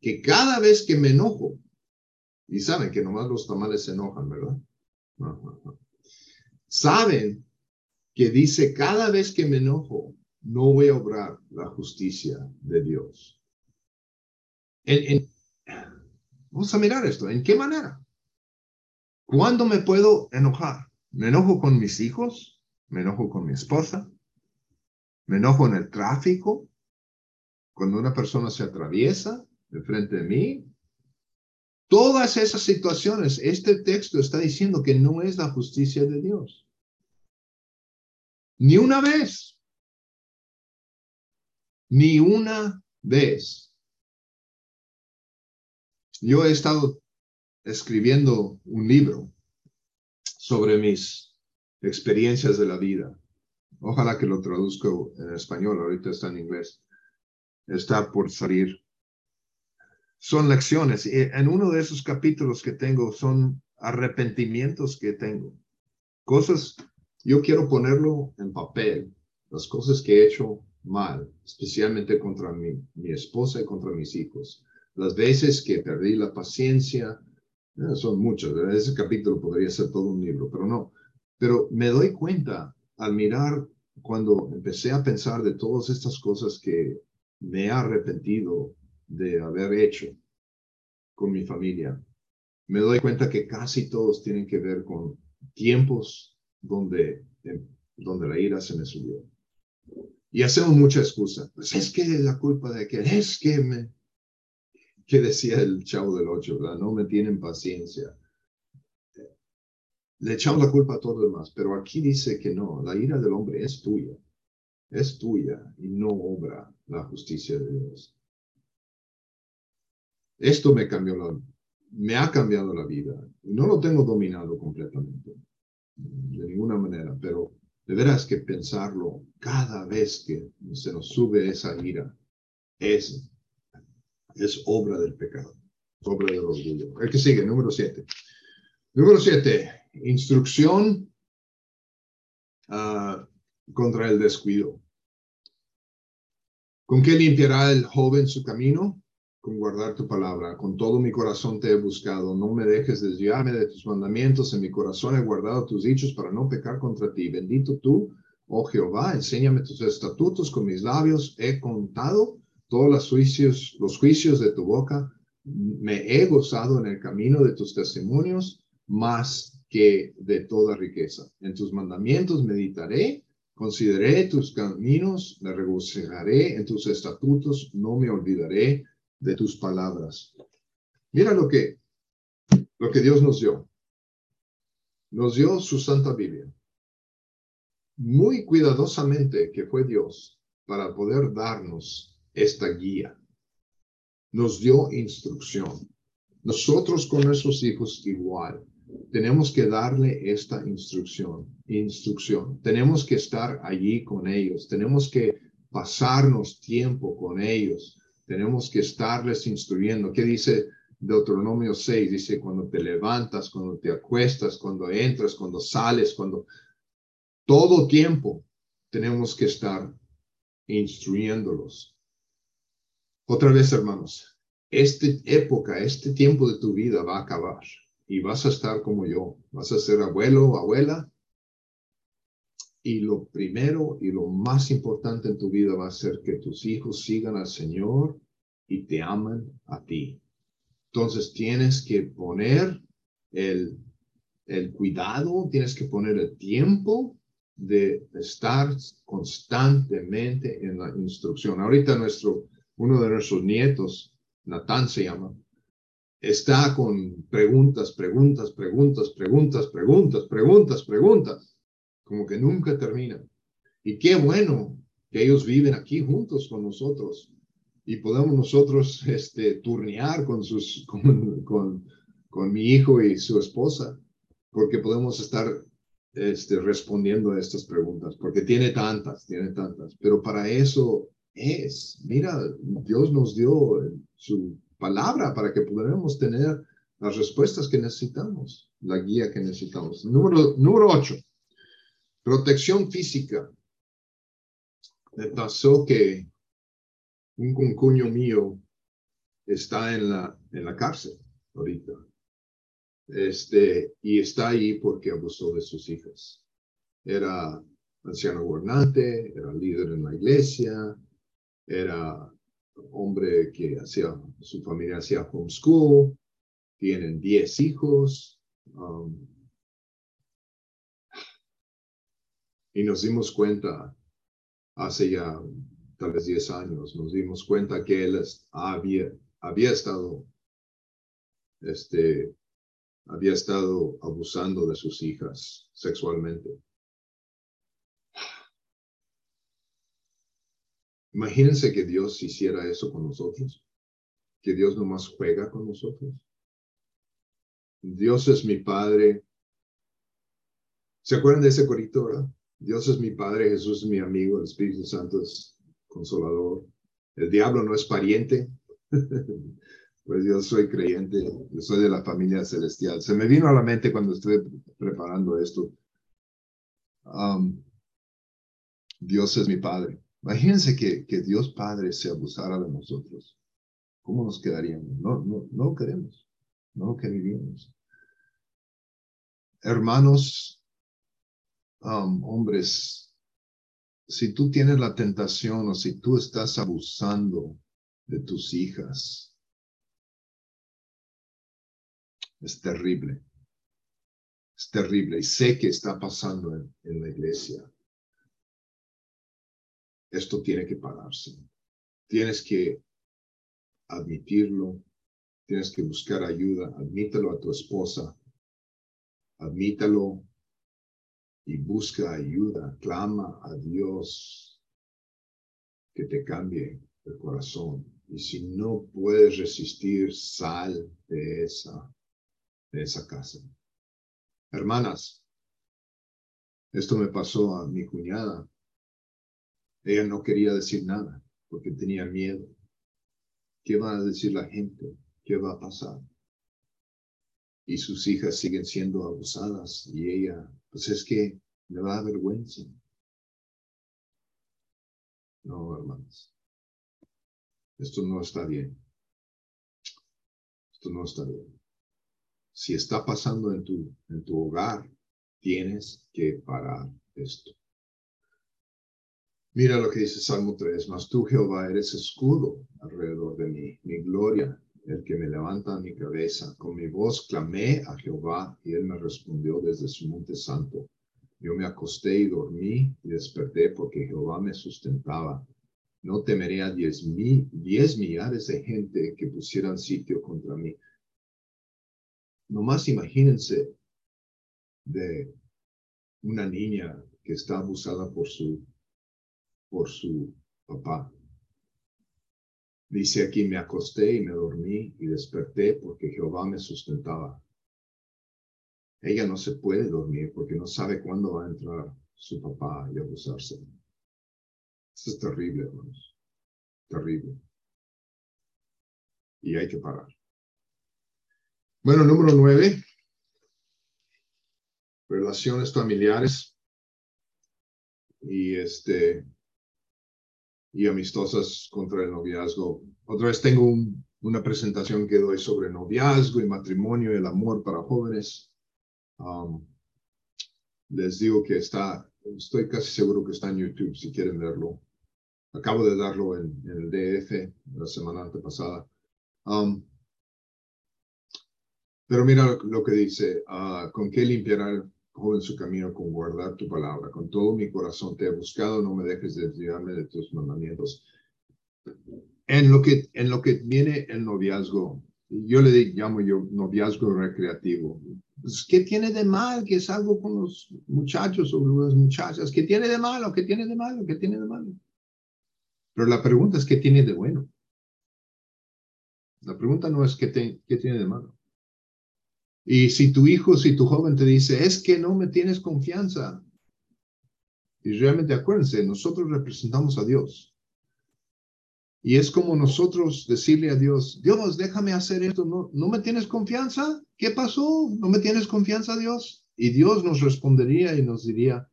que cada vez que me enojo, y saben que nomás los tamales se enojan, ¿verdad? Saben que dice, cada vez que me enojo, no voy a obrar la justicia de Dios. vamos a mirar esto. ¿En qué manera? ¿Cuándo me puedo enojar? ¿Me enojo con mis hijos? me enojo con mi esposa, me enojo en el tráfico, cuando una persona se atraviesa de frente de mí. Todas esas situaciones, este texto está diciendo que no es la justicia de Dios. Ni una vez. Ni una vez. Yo he estado escribiendo un libro sobre mis experiencias de la vida. Ojalá que lo traduzco en español, ahorita está en inglés. Está por salir. Son lecciones. En uno de esos capítulos que tengo son arrepentimientos que tengo. Cosas, yo quiero ponerlo en papel, las cosas que he hecho mal, especialmente contra mi, mi esposa y contra mis hijos. Las veces que perdí la paciencia, eh, son muchas. Ese capítulo podría ser todo un libro, pero no. Pero me doy cuenta al mirar cuando empecé a pensar de todas estas cosas que me he arrepentido de haber hecho con mi familia, me doy cuenta que casi todos tienen que ver con tiempos donde donde la ira se me subió. Y hacemos mucha excusa. Pues es que la culpa de que es que me, que decía el chavo del ocho, ¿verdad? No me tienen paciencia. Le echamos la culpa a todo lo demás, pero aquí dice que no, la ira del hombre es tuya, es tuya y no obra la justicia de Dios. Esto me cambió la, me ha cambiado la vida. No lo tengo dominado completamente, de ninguna manera, pero de veras que pensarlo cada vez que se nos sube esa ira es, es obra del pecado, obra del orgullo. El que sigue, número siete. Número siete, instrucción uh, contra el descuido. ¿Con qué limpiará el joven su camino? Guardar tu palabra. Con todo mi corazón te he buscado. No me dejes desviarme de tus mandamientos. En mi corazón he guardado tus dichos para no pecar contra ti. Bendito tú, oh Jehová, enséñame tus estatutos. Con mis labios he contado todos los juicios, los juicios de tu boca. Me he gozado en el camino de tus testimonios más que de toda riqueza. En tus mandamientos meditaré. Consideré tus caminos, me regocijaré en tus estatutos, no me olvidaré de tus palabras. Mira lo que, lo que Dios nos dio. Nos dio su Santa Biblia. Muy cuidadosamente que fue Dios para poder darnos esta guía. Nos dio instrucción. Nosotros con nuestros hijos igual. Tenemos que darle esta instrucción, instrucción. Tenemos que estar allí con ellos. Tenemos que pasarnos tiempo con ellos tenemos que estarles instruyendo. ¿Qué dice Deuteronomio 6? Dice, cuando te levantas, cuando te acuestas, cuando entras, cuando sales, cuando todo tiempo tenemos que estar instruyéndolos. Otra vez, hermanos, esta época, este tiempo de tu vida va a acabar y vas a estar como yo. Vas a ser abuelo, abuela, y lo primero y lo más importante en tu vida va a ser que tus hijos sigan al Señor y te aman a ti. Entonces tienes que poner el, el cuidado, tienes que poner el tiempo de estar constantemente en la instrucción. Ahorita nuestro, uno de nuestros nietos, Natán se llama, está con preguntas, preguntas, preguntas, preguntas, preguntas, preguntas, preguntas como que nunca termina. Y qué bueno que ellos viven aquí juntos con nosotros y podemos nosotros este, turnear con, sus, con, con, con mi hijo y su esposa, porque podemos estar este, respondiendo a estas preguntas, porque tiene tantas, tiene tantas, pero para eso es, mira, Dios nos dio su palabra para que podamos tener las respuestas que necesitamos, la guía que necesitamos. Número, número ocho. Protección física. Me pasó que un concuño mío está en la, en la cárcel ahorita. Este, y está ahí porque abusó de sus hijas. Era anciano gobernante, era líder en la iglesia, era hombre que hacía, su familia hacía homeschool, tienen 10 hijos. Um, Y nos dimos cuenta hace ya tal vez 10 años, nos dimos cuenta que él había, había estado, este, había estado abusando de sus hijas sexualmente. Imagínense que Dios hiciera eso con nosotros, que Dios nomás juega con nosotros. Dios es mi Padre. ¿Se acuerdan de ese corito, verdad? Dios es mi Padre, Jesús es mi amigo, el Espíritu Santo es consolador. El diablo no es pariente, pues yo soy creyente, yo soy de la familia celestial. Se me vino a la mente cuando estuve preparando esto. Um, Dios es mi Padre. Imagínense que, que Dios Padre se abusara de nosotros. ¿Cómo nos quedaríamos? No, no, no queremos. No lo queríamos. Hermanos, Um, hombres, si tú tienes la tentación o si tú estás abusando de tus hijas, es terrible. Es terrible y sé que está pasando en, en la iglesia. Esto tiene que pararse. Tienes que admitirlo, tienes que buscar ayuda, admítelo a tu esposa, admítalo y busca ayuda, clama a Dios que te cambie el corazón. Y si no puedes resistir, sal de esa, de esa casa. Hermanas, esto me pasó a mi cuñada. Ella no quería decir nada porque tenía miedo. ¿Qué va a decir la gente? ¿Qué va a pasar? Y sus hijas siguen siendo abusadas y ella, pues es que me da vergüenza. No, hermanos. Esto no está bien. Esto no está bien. Si está pasando en tu, en tu hogar, tienes que parar esto. Mira lo que dice Salmo 3, mas tú Jehová eres escudo alrededor de mí, mi gloria, el que me levanta mi cabeza. Con mi voz clamé a Jehová y él me respondió desde su monte santo. Yo me acosté y dormí y desperté porque Jehová me sustentaba. No temeré a diez, mil, diez millares de gente que pusieran sitio contra mí. Nomás imagínense de una niña que está abusada por su por su papá. Dice aquí, me acosté y me dormí y desperté porque Jehová me sustentaba. Ella no se puede dormir porque no sabe cuándo va a entrar su papá y abusarse. Esto es terrible, hermanos. Terrible. Y hay que parar. Bueno, número nueve. Relaciones familiares. Y este, y amistosas contra el noviazgo. Otra vez tengo una presentación que doy sobre noviazgo y matrimonio y el amor para jóvenes. Um, les digo que está, estoy casi seguro que está en YouTube si quieren verlo. Acabo de darlo en, el DF la semana antepasada. Um, pero mira lo, que dice, uh, ¿con qué limpiará joven su camino con guardar tu palabra. Con todo mi corazón te he buscado, no me dejes desviarme de tus mandamientos. En lo que, en lo que viene el noviazgo, yo le llamo yo noviazgo recreativo. Pues, ¿Qué tiene de mal que salgo con los muchachos o las muchachas? ¿Qué tiene de malo? ¿Qué tiene de malo? ¿Qué tiene de malo? Pero la pregunta es, ¿qué tiene de bueno? La pregunta no es qué, qué tiene de malo. Y si tu hijo, si tu joven te dice, es que no me tienes confianza, y realmente acuérdense, nosotros representamos a Dios. Y es como nosotros decirle a Dios, Dios, déjame hacer esto, ¿no, ¿no me tienes confianza? ¿Qué pasó? ¿No me tienes confianza, Dios? Y Dios nos respondería y nos diría,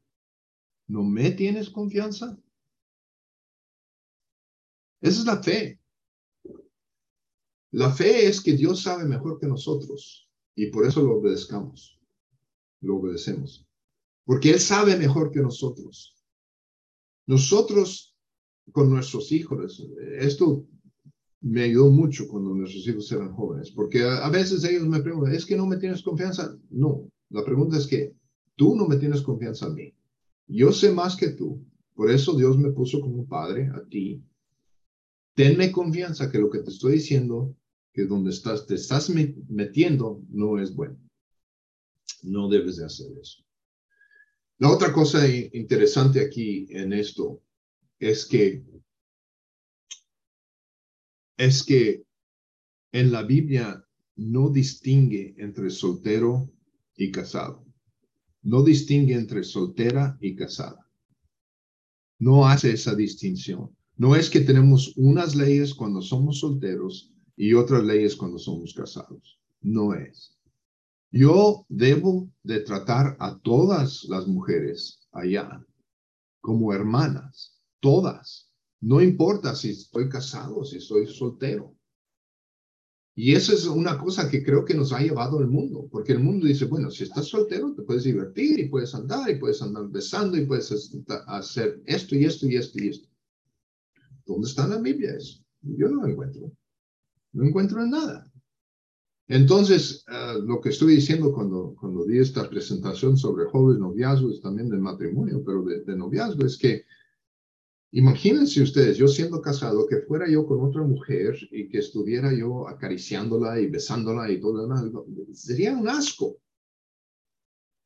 ¿no me tienes confianza? Esa es la fe. La fe es que Dios sabe mejor que nosotros. Y por eso lo obedezcamos, lo obedecemos. Porque Él sabe mejor que nosotros. Nosotros con nuestros hijos, esto me ayudó mucho cuando nuestros hijos eran jóvenes, porque a, veces ellos me preguntan, ¿es que no me tienes confianza? No, la pregunta es que tú no me tienes confianza a mí. Yo sé más que tú, por eso Dios me puso como padre a ti. Tenme confianza que lo que te estoy diciendo que donde estás, te estás metiendo no es bueno. No debes de hacer eso. La otra cosa interesante aquí en esto es que es que en la Biblia no distingue entre soltero y casado. No distingue entre soltera y casada. No hace esa distinción. No es que tenemos unas leyes cuando somos solteros y otras leyes cuando somos casados. No es. Yo debo de tratar a todas las mujeres allá como hermanas, todas. No importa si estoy casado, si estoy soltero. Y eso es una cosa que creo que nos ha llevado el mundo, porque el mundo dice, bueno, si estás soltero, te puedes divertir y puedes andar y puedes andar besando y puedes hacer esto y esto y esto y esto. ¿Dónde está la Biblia eso? Yo no lo encuentro. No encuentro nada. Entonces, ah, lo que estoy diciendo cuando, cuando di esta presentación sobre jóvenes noviazgos, también del matrimonio, pero de, de noviazgo, es que Imagínense ustedes, yo siendo casado, que fuera yo con otra mujer y que estuviera yo acariciándola y besándola y todo, sería un asco.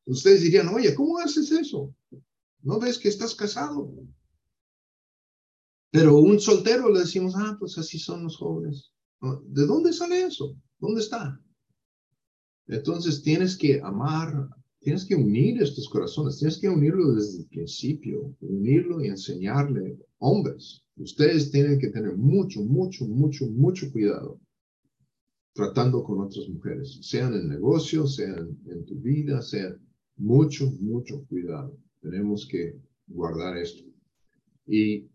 Ustedes dirían, oye, ¿cómo haces eso? ¿No ves que estás casado? Pero un soltero le decimos, ah, pues así son los jóvenes. ¿De dónde sale eso? ¿Dónde está? Entonces tienes que amar Tienes que unir estos corazones, tienes que unirlo desde el principio, unirlo y enseñarle. Hombres, ustedes tienen que tener mucho, mucho, mucho, mucho cuidado tratando con otras mujeres, sean en negocio, sean en tu vida, sean mucho, mucho cuidado. Tenemos que guardar esto. Y,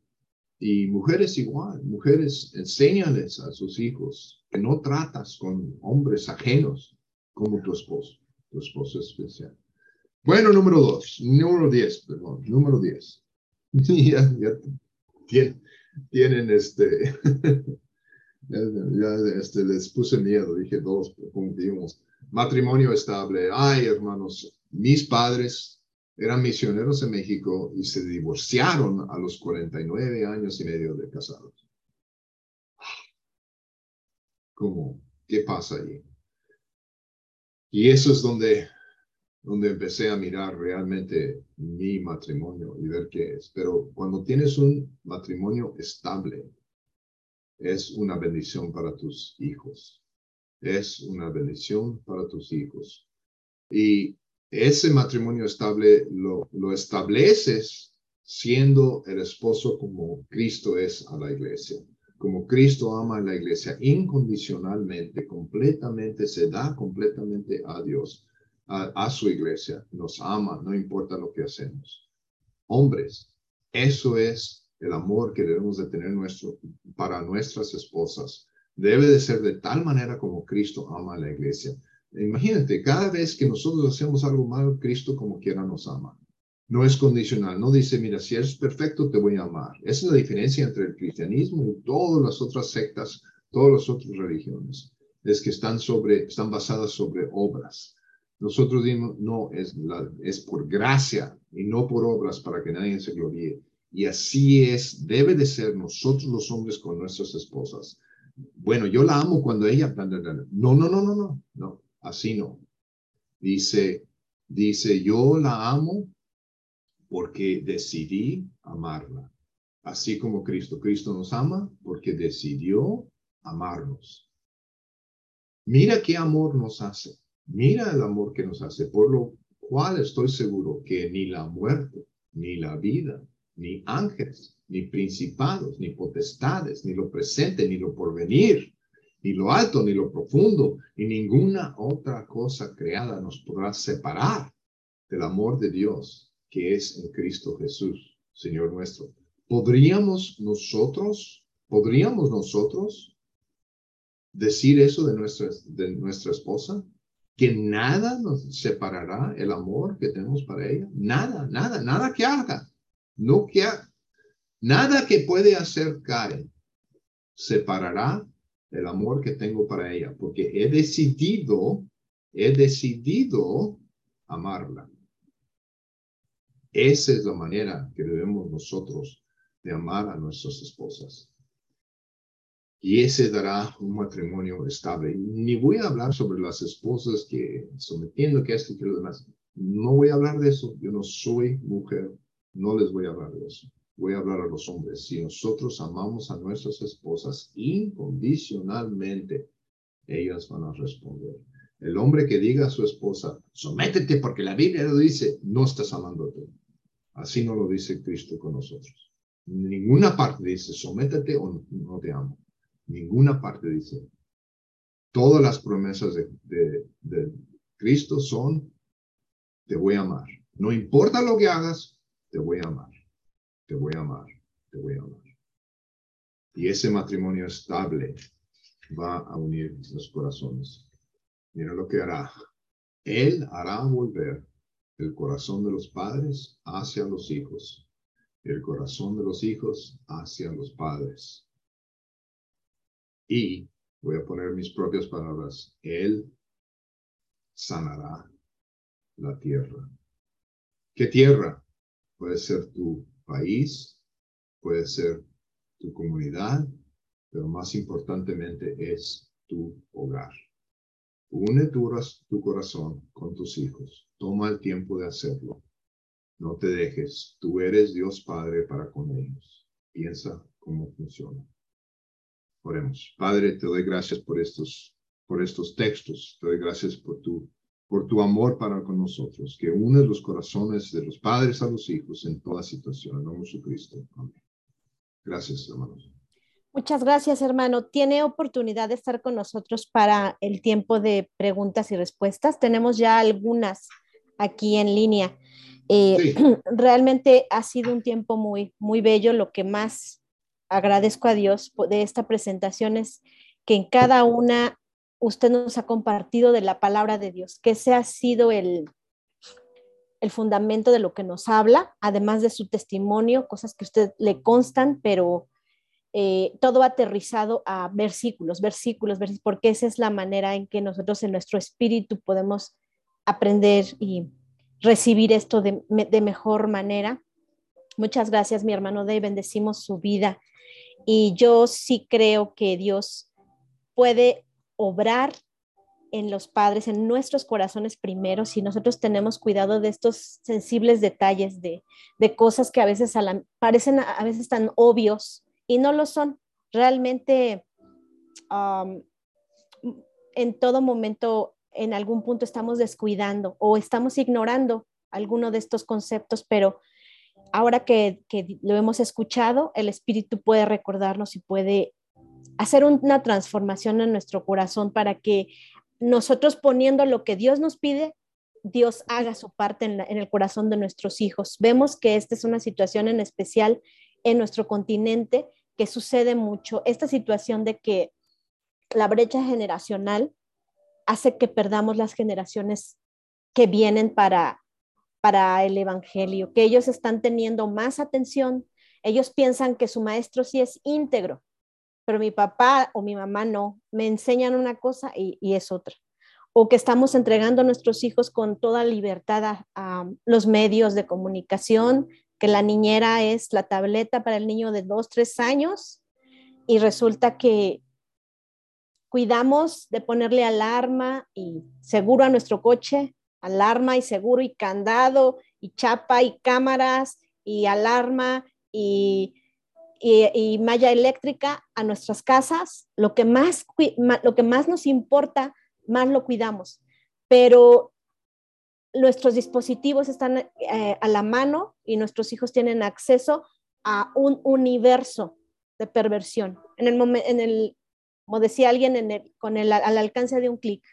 y mujeres igual, mujeres, enséñales a sus hijos que no tratas con hombres ajenos como tu esposo tu esposo especial. Bueno, número dos, número diez, perdón, número diez. ya, ya tienen, este, ya, este, les puse miedo, dije dos, como vimos, matrimonio estable. Ay, hermanos, mis padres eran misioneros en México y se divorciaron a los 49 años y medio de casados. ¿Cómo? ¿Qué pasa allí? Y eso es donde, donde empecé a mirar realmente mi matrimonio y ver qué es. Pero cuando tienes un matrimonio estable, es una bendición para tus hijos. Es una bendición para tus hijos. Y ese matrimonio estable lo, lo estableces siendo el esposo como Cristo es a la iglesia como Cristo ama a la iglesia incondicionalmente, completamente, se da completamente a Dios, a, su iglesia, nos ama, no importa lo que hacemos. Hombres, eso es el amor que debemos de tener nuestro, para nuestras esposas. Debe de ser de tal manera como Cristo ama a la iglesia. Imagínate, cada vez que nosotros hacemos algo malo, Cristo como quiera nos ama. No es condicional, no dice, mira, si eres perfecto, te voy a amar. Esa es la diferencia entre el cristianismo y todas las otras sectas, todas las otras religiones. Es que están, sobre, están basadas sobre obras. Nosotros dimos, no, es, la, es por gracia y no por obras para que nadie se gloríe. Y así es, debe de ser nosotros los hombres con nuestras esposas. Bueno, yo la amo cuando ella... No, no, no, no, no, no, así no. Dice, dice, yo la amo porque decidí amarla. Así como Cristo. Cristo nos ama porque decidió amarnos. Mira qué amor nos hace. Mira el amor que nos hace, por lo cual estoy seguro que ni la muerte, ni la vida, ni ángeles, ni principados, ni potestades, ni lo presente, ni lo porvenir, ni lo alto, ni lo profundo, ni ninguna otra cosa creada nos podrá separar del amor de Dios que es en Cristo Jesús, Señor nuestro. ¿Podríamos nosotros, podríamos nosotros decir eso de nuestra, de nuestra esposa? Que nada nos separará el amor que tenemos para ella. Nada, nada, nada que haga. No que nada que puede hacer Karen separará el amor que tengo para ella, porque he decidido, he decidido amarla. Esa es la manera que debemos nosotros de amar a nuestras esposas. Y ese dará un matrimonio estable. Ni voy a hablar sobre las esposas que sometiendo que esto y que lo demás. No voy a hablar de eso. Yo no soy mujer. No les voy a hablar de eso. Voy a hablar a los hombres. Si nosotros amamos a nuestras esposas incondicionalmente, ellas van a responder. El hombre que diga a su esposa, sométete porque la Biblia lo dice, no estás amando a ti. Así no lo dice Cristo con nosotros. Ninguna parte dice, sométete o no te amo. Ninguna parte dice. Todas las promesas de, de Cristo son, te voy a amar. No importa lo que hagas, te voy a amar. Te voy a amar. Te voy a amar. Y ese matrimonio estable va a unir los corazones. Mira lo que hará. Él hará volver el corazón de los padres hacia los hijos, el corazón de los hijos hacia los padres. Y voy a poner mis propias palabras, Él sanará la tierra. ¿Qué tierra? Puede ser tu país, puede ser tu comunidad, pero más importantemente es tu hogar. Une tu, tu corazón con tus hijos. Toma el tiempo de hacerlo. No te dejes. Tú eres Dios Padre para con ellos. Piensa cómo funciona. Oremos. Padre, te doy gracias por estos, por estos textos. Te doy gracias por tu, por tu amor para con nosotros, que unes los corazones de los padres a los hijos en toda situación. En nombre de Jesucristo. Amén. Gracias, hermanos. Muchas gracias, hermano. Tiene oportunidad de estar con nosotros para el tiempo de preguntas y respuestas. Tenemos ya algunas aquí en línea. Eh, realmente ha sido un tiempo muy, muy bello. Lo que más agradezco a Dios de esta presentación es que en cada una usted nos ha compartido de la palabra de Dios, que ese ha sido el, el fundamento de lo que nos habla, además de su testimonio, cosas que a usted le constan, pero eh, todo aterrizado a versículos, versículos, versículos, porque esa es la manera en que nosotros en nuestro espíritu podemos aprender y recibir esto de, mejor manera. Muchas gracias, mi hermano de bendecimos su vida. Y yo sí creo que Dios puede obrar en los padres, en nuestros corazones primero, si nosotros tenemos cuidado de estos sensibles detalles, de, cosas que a veces parecen a veces tan obvios, y no lo son. Realmente en todo momento, en algún punto estamos descuidando o estamos ignorando alguno de estos conceptos, pero ahora que, lo hemos escuchado, el Espíritu puede recordarnos y puede hacer una transformación en nuestro corazón para que nosotros poniendo lo que Dios nos pide, Dios haga su parte en, el corazón de nuestros hijos. Vemos que esta es una situación en especial en nuestro continente que sucede mucho, esta situación de que la brecha generacional hace que perdamos las generaciones que vienen para, para el Evangelio, que ellos están teniendo más atención, ellos piensan que su maestro sí es íntegro, pero mi papá o mi mamá no, me enseñan una cosa y, es otra. O que estamos entregando a nuestros hijos con toda libertad a los medios de comunicación, que la niñera es la tableta para el niño de dos, tres años y resulta que cuidamos de ponerle alarma y seguro a nuestro coche, alarma y seguro y candado y chapa y cámaras y alarma y, y, malla eléctrica a nuestras casas. Lo que, más, lo que más nos importa, más lo cuidamos. Pero nuestros dispositivos están eh, a la mano y nuestros hijos tienen acceso a un universo de perversión. En el en el, como decía alguien, en el, con el, al alcance de un clic.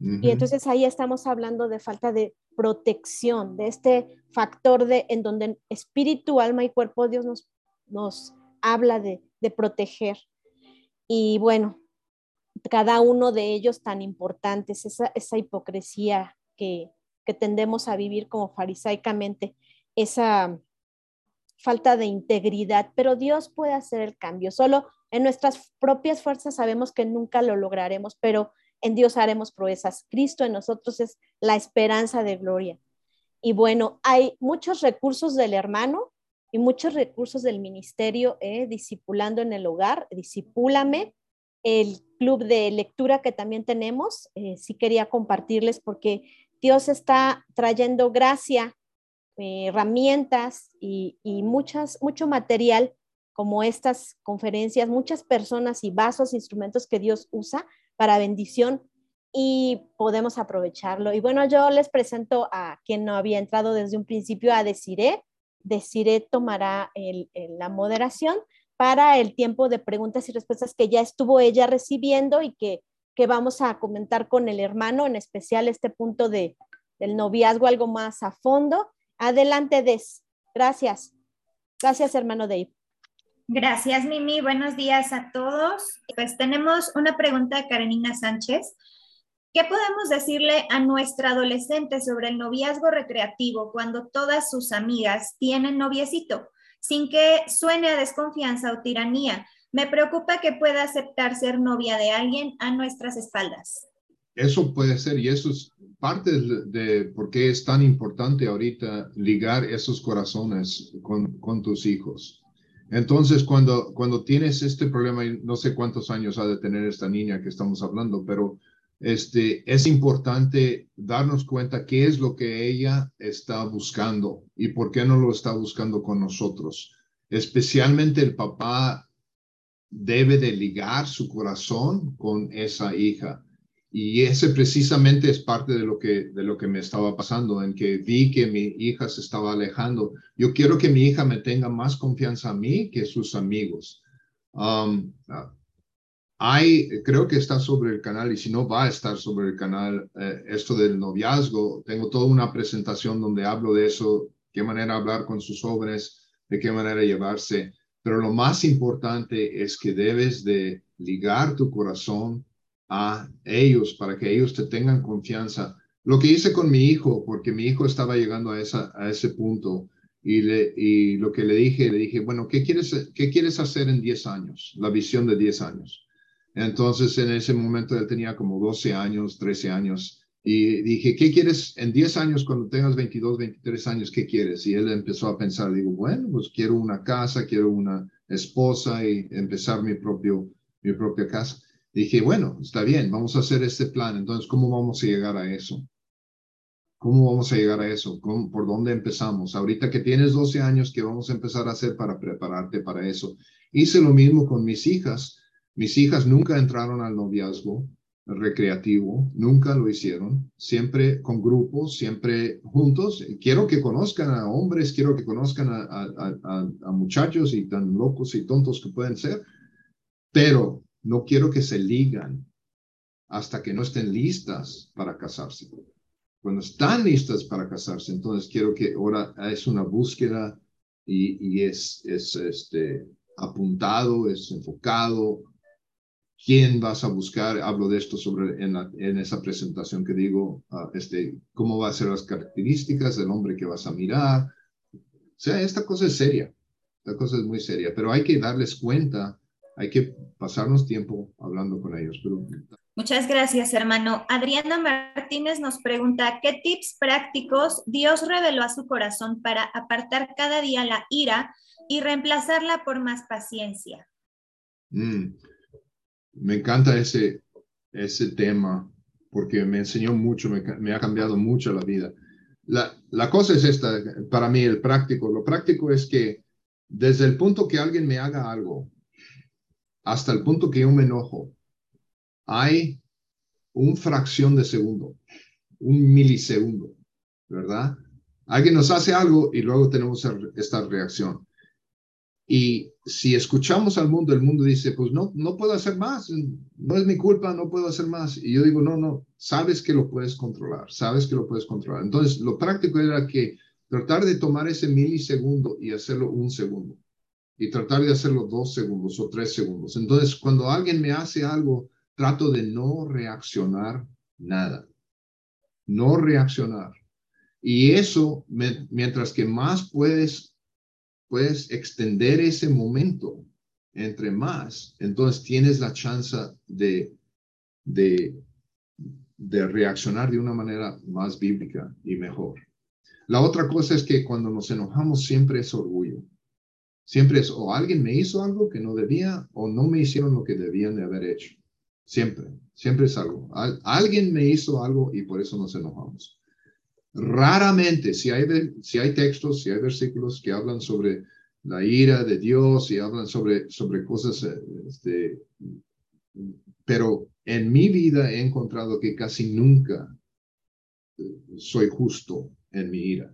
Y entonces ahí estamos hablando de falta de protección, de este factor de en donde espíritu, alma y cuerpo Dios nos, nos habla de, proteger. Y bueno, cada uno de ellos tan importantes, esa, esa hipocresía que, que tendemos a vivir como farisaicamente esa falta de integridad, pero Dios puede hacer el cambio. Solo en nuestras propias fuerzas sabemos que nunca lo lograremos, pero en Dios haremos proezas. Cristo en nosotros es la esperanza de gloria. Y bueno, hay muchos recursos del hermano y muchos recursos del ministerio, eh, discipulando en el hogar, disipúlame, el club de lectura que también tenemos, eh, sí quería compartirles porque Dios está trayendo gracia, eh, herramientas y, muchas, mucho material como estas conferencias, muchas personas y vasos, instrumentos que Dios usa para bendición y podemos aprovecharlo. Y bueno, yo les presento a quien no había entrado desde un principio, a Desiree. Desiree tomará la moderación para el tiempo de preguntas y respuestas que ya estuvo ella recibiendo y que que vamos a comentar con el hermano, en especial este punto de, del noviazgo algo más a fondo. Adelante, Des. Gracias. Gracias, hermano Dave. Gracias, Mimi. Buenos días a todos. Pues tenemos una pregunta de Karenina Sánchez. ¿Qué podemos decirle a nuestra adolescente sobre el noviazgo recreativo cuando todas sus amigas tienen noviecito? Sin que suene a desconfianza o tiranía, Me preocupa que pueda aceptar ser novia de alguien a nuestras espaldas. Eso puede ser y eso es parte de, por qué es tan importante ahorita ligar esos corazones con, con tus hijos. Entonces, cuando, cuando tienes este problema, no sé cuántos años ha de tener esta niña que estamos hablando, pero este, es importante darnos cuenta qué es lo que ella está buscando y por qué no lo está buscando con nosotros. Especialmente el papá debe de ligar su corazón con esa hija. Y ese precisamente es parte de lo que de lo que me estaba pasando, en que vi que mi hija se estaba alejando. Yo quiero que mi hija me tenga más confianza a mí que sus amigos. Um, hay, creo que está sobre el canal y si no va a estar sobre el canal eh, esto del noviazgo. Tengo toda una presentación donde hablo de eso, qué manera hablar con sus jóvenes, de qué manera llevarse. Pero lo más importante es que debes de ligar tu corazón a ellos para que ellos te tengan confianza. Lo que hice con mi hijo, porque mi hijo estaba llegando a, esa, a ese punto y, le, y lo que le dije, le dije, bueno, ¿qué quieres, ¿qué quieres hacer en 10 años? La visión de 10 años. Entonces, en ese momento él tenía como 12 años, 13 años. Y dije, ¿qué quieres en 10 años cuando tengas 22, 23 años? ¿Qué quieres? Y él empezó a pensar, digo, bueno, pues quiero una casa, quiero una esposa y empezar mi, propio, mi propia casa. Dije, bueno, está bien, vamos a hacer este plan. Entonces, ¿cómo vamos a llegar a eso? ¿Cómo vamos a llegar a eso? ¿Por dónde empezamos? Ahorita que tienes 12 años, ¿qué vamos a empezar a hacer para prepararte para eso? Hice lo mismo con mis hijas. Mis hijas nunca entraron al noviazgo recreativo, nunca lo hicieron, siempre con grupos, siempre juntos. Quiero que conozcan a hombres, quiero que conozcan a, muchachos y tan locos y tontos que pueden ser, pero no quiero que se ligan hasta que no estén listas para casarse. Cuando están listas para casarse, entonces quiero que ahora es una búsqueda y, es, es este, apuntado, es enfocado. ¿Quién vas a buscar? Hablo de esto sobre en, en esa presentación que digo, ah, este, cómo va a ser las características del hombre que vas a mirar. O sea, esta cosa es seria, esta cosa es muy seria, pero hay que darles cuenta hay que pasarnos tiempo hablando con ellos. Muchas gracias, hermano. Adriana Martínez nos pregunta, ¿qué tips prácticos Dios reveló a su corazón para apartar cada día la ira y reemplazarla por más paciencia? Mm, me encanta ese, ese tema porque me enseñó mucho, me, ha cambiado mucho la vida. La, la cosa es esta, para mí el práctico, lo práctico es que desde el punto que alguien me haga algo, hasta el punto que yo me enojo, hay un fracción de segundo, un milisegundo, ¿verdad? Alguien nos hace algo y luego tenemos esta reacción. Y si escuchamos al mundo, el mundo dice, pues no, no puedo hacer más, no es mi culpa, no puedo hacer más. Y yo digo, no, no, sabes que lo puedes controlar, sabes que lo puedes controlar. Entonces, lo práctico era que tratar de tomar ese milisegundo y hacerlo un segundo y tratar de hacerlo dos segundos o tres segundos. Entonces, cuando alguien me hace algo, trato de no reaccionar nada. No reaccionar. Y eso, mientras que más puedes, puedes extender ese momento, entre más, entonces tienes la chance de, de, de reaccionar de una manera más bíblica y mejor. La otra cosa es que cuando nos enojamos siempre es orgullo. Siempre es o alguien me hizo algo que no debía o no me hicieron lo que debían de haber hecho. Siempre, siempre es algo. alguien me hizo algo y por eso nos enojamos. Raramente, si hay, si hay textos, si hay versículos que hablan sobre la ira de Dios y hablan sobre, sobre cosas, eh, este, pero en mi vida he encontrado que casi nunca eh, soy justo en mi ira.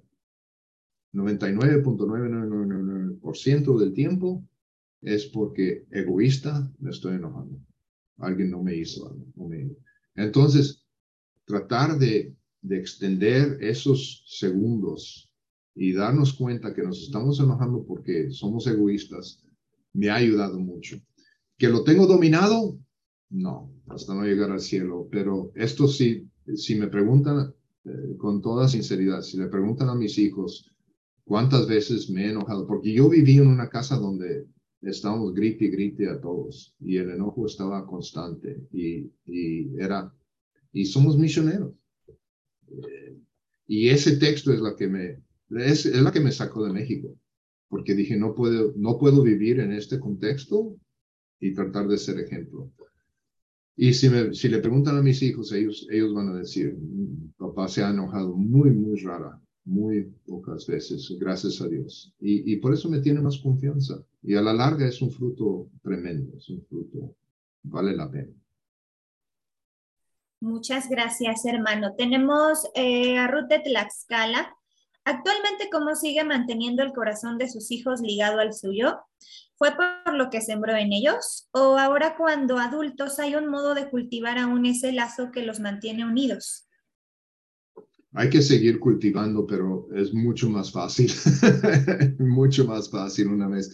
99.9999% del tiempo es porque egoísta me estoy enojando. Alguien no me hizo algo. Entonces, tratar de, de extender esos segundos y darnos cuenta que nos estamos enojando porque somos egoístas, me ha ayudado mucho. ¿Que lo tengo dominado? No, hasta no llegar al cielo. Pero esto sí, si me preguntan eh, con toda sinceridad, si le preguntan a mis hijos, cuántas veces me he enojado, porque yo viví en una casa donde estábamos grite y grite a todos y el enojo estaba constante y, y era, y somos misioneros. Y ese texto es la que me, es, la que me sacó de México, porque dije, no puedo, no puedo vivir en este contexto y tratar de ser ejemplo. Y si, me, si le preguntan a mis hijos, ellos, ellos van a decir, papá se ha enojado muy, muy rara, muy pocas veces, gracias a Dios. Y, y por eso me tiene más confianza. Y a la larga es un fruto tremendo, es un fruto, vale la pena. Muchas gracias, hermano. Tenemos eh, a Ruth de Tlaxcala. Actualmente, ¿cómo sigue manteniendo el corazón de sus hijos ligado al suyo? ¿Fue por lo que sembró en ellos? ¿O ahora cuando adultos hay un modo de cultivar aún ese lazo que los mantiene unidos? Hay que seguir cultivando, pero es mucho más fácil, mucho más fácil una vez.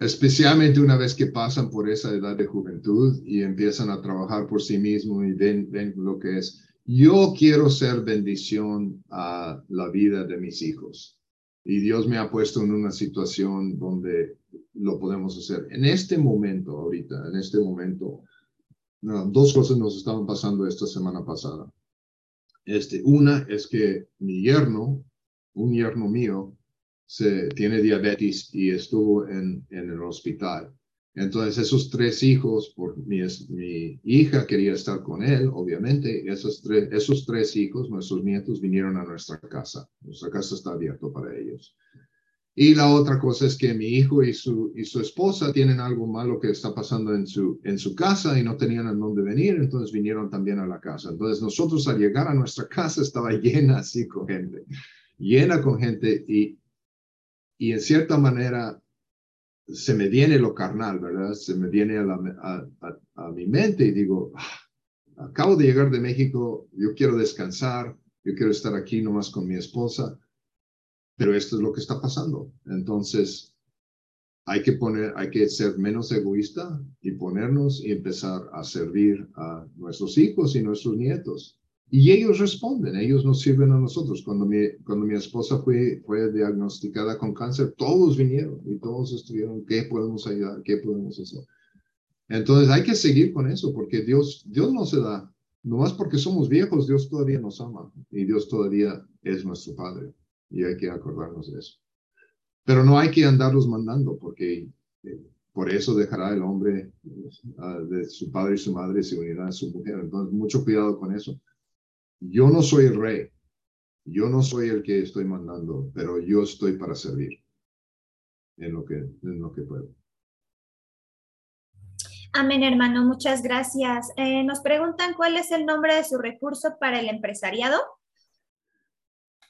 Especialmente una vez que pasan por esa edad de juventud y empiezan a trabajar por sí mismos y ven, lo que es. Yo quiero ser bendición a la vida de mis hijos y Dios me ha puesto en una situación donde lo podemos hacer. En este momento, ahorita, en este momento, dos cosas nos estaban pasando esta semana pasada. Este, una es que mi yerno, un yerno mío, se, tiene diabetes y estuvo en, en el hospital. Entonces, esos tres hijos, por mi, mi hija quería estar con él, obviamente, esos tres, esos tres hijos, nuestros nietos, vinieron a nuestra casa. Nuestra casa está abierta para ellos. Y la otra cosa es que mi hijo y su, y su esposa tienen algo malo que está pasando en su, en su casa y no tenían a dónde venir, entonces vinieron también a la casa. Entonces nosotros al llegar a nuestra casa estaba llena así con gente, llena con gente y, y en cierta manera se me viene lo carnal, ¿verdad? Se me viene a, mi mente y digo, ah, acabo de llegar de México, yo quiero descansar, yo quiero estar aquí nomás con mi esposa, pero esto es lo que está pasando. Entonces, hay que poner, hay que ser menos egoísta y ponernos y empezar a servir a nuestros hijos y nuestros nietos. Y ellos responden, ellos nos sirven a nosotros. Cuando mi, cuando mi esposa fue, fue diagnosticada con cáncer, todos vinieron y todos estuvieron, ¿qué podemos ayudar? ¿Qué podemos hacer? Entonces hay que seguir con eso porque Dios, Dios no se da. No más porque somos viejos, Dios todavía nos ama y Dios todavía es nuestro Padre y hay que acordarnos de eso. Pero no hay que andarlos mandando porque eh, por eso dejará el hombre uh, de su padre y su madre y se unirá a su mujer. Entonces, mucho cuidado con eso yo no soy el rey, yo no soy el que estoy mandando, pero yo estoy para servir en lo que, en lo que puedo. Amén, hermano, muchas gracias. Eh, nos preguntan cuál es el nombre de su recurso para el empresariado.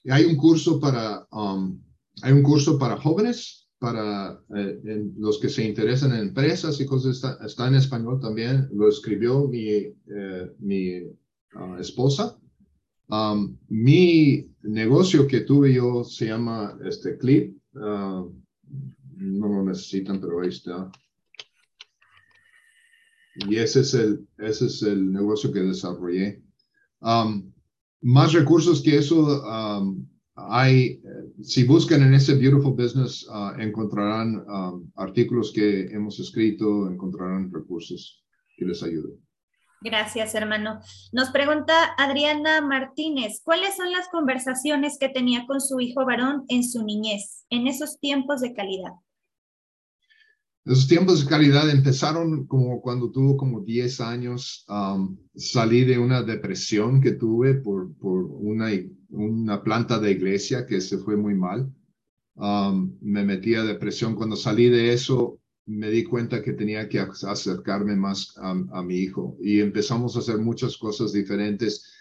Hay un curso para, um, hay un curso para jóvenes, para eh, los que se interesan en empresas y cosas, está, está en español también, lo escribió mi, eh, mi uh, esposa Um, mi negocio que tuve yo se llama este Clip. Uh, no lo necesitan, pero ahí está. Y ese es el, ese es el negocio que desarrollé. Um, más recursos que eso um, hay, si buscan en ese Beautiful Business, uh, encontrarán artículos que hemos escrito, encontrarán recursos que les ayuden. Gracias, hermano. Nos pregunta Adriana Martínez, ¿cuáles son las conversaciones que tenía con su hijo varón en su niñez, en esos tiempos de calidad? Esos tiempos de calidad empezaron como cuando tuvo como 10 años. Um, salí de una depresión que tuve por, por una, una planta de iglesia que se fue muy mal. Um, me metí a depresión. Cuando salí de eso, me di cuenta que tenía que acercarme más a, mi hijo y empezamos a hacer muchas cosas diferentes.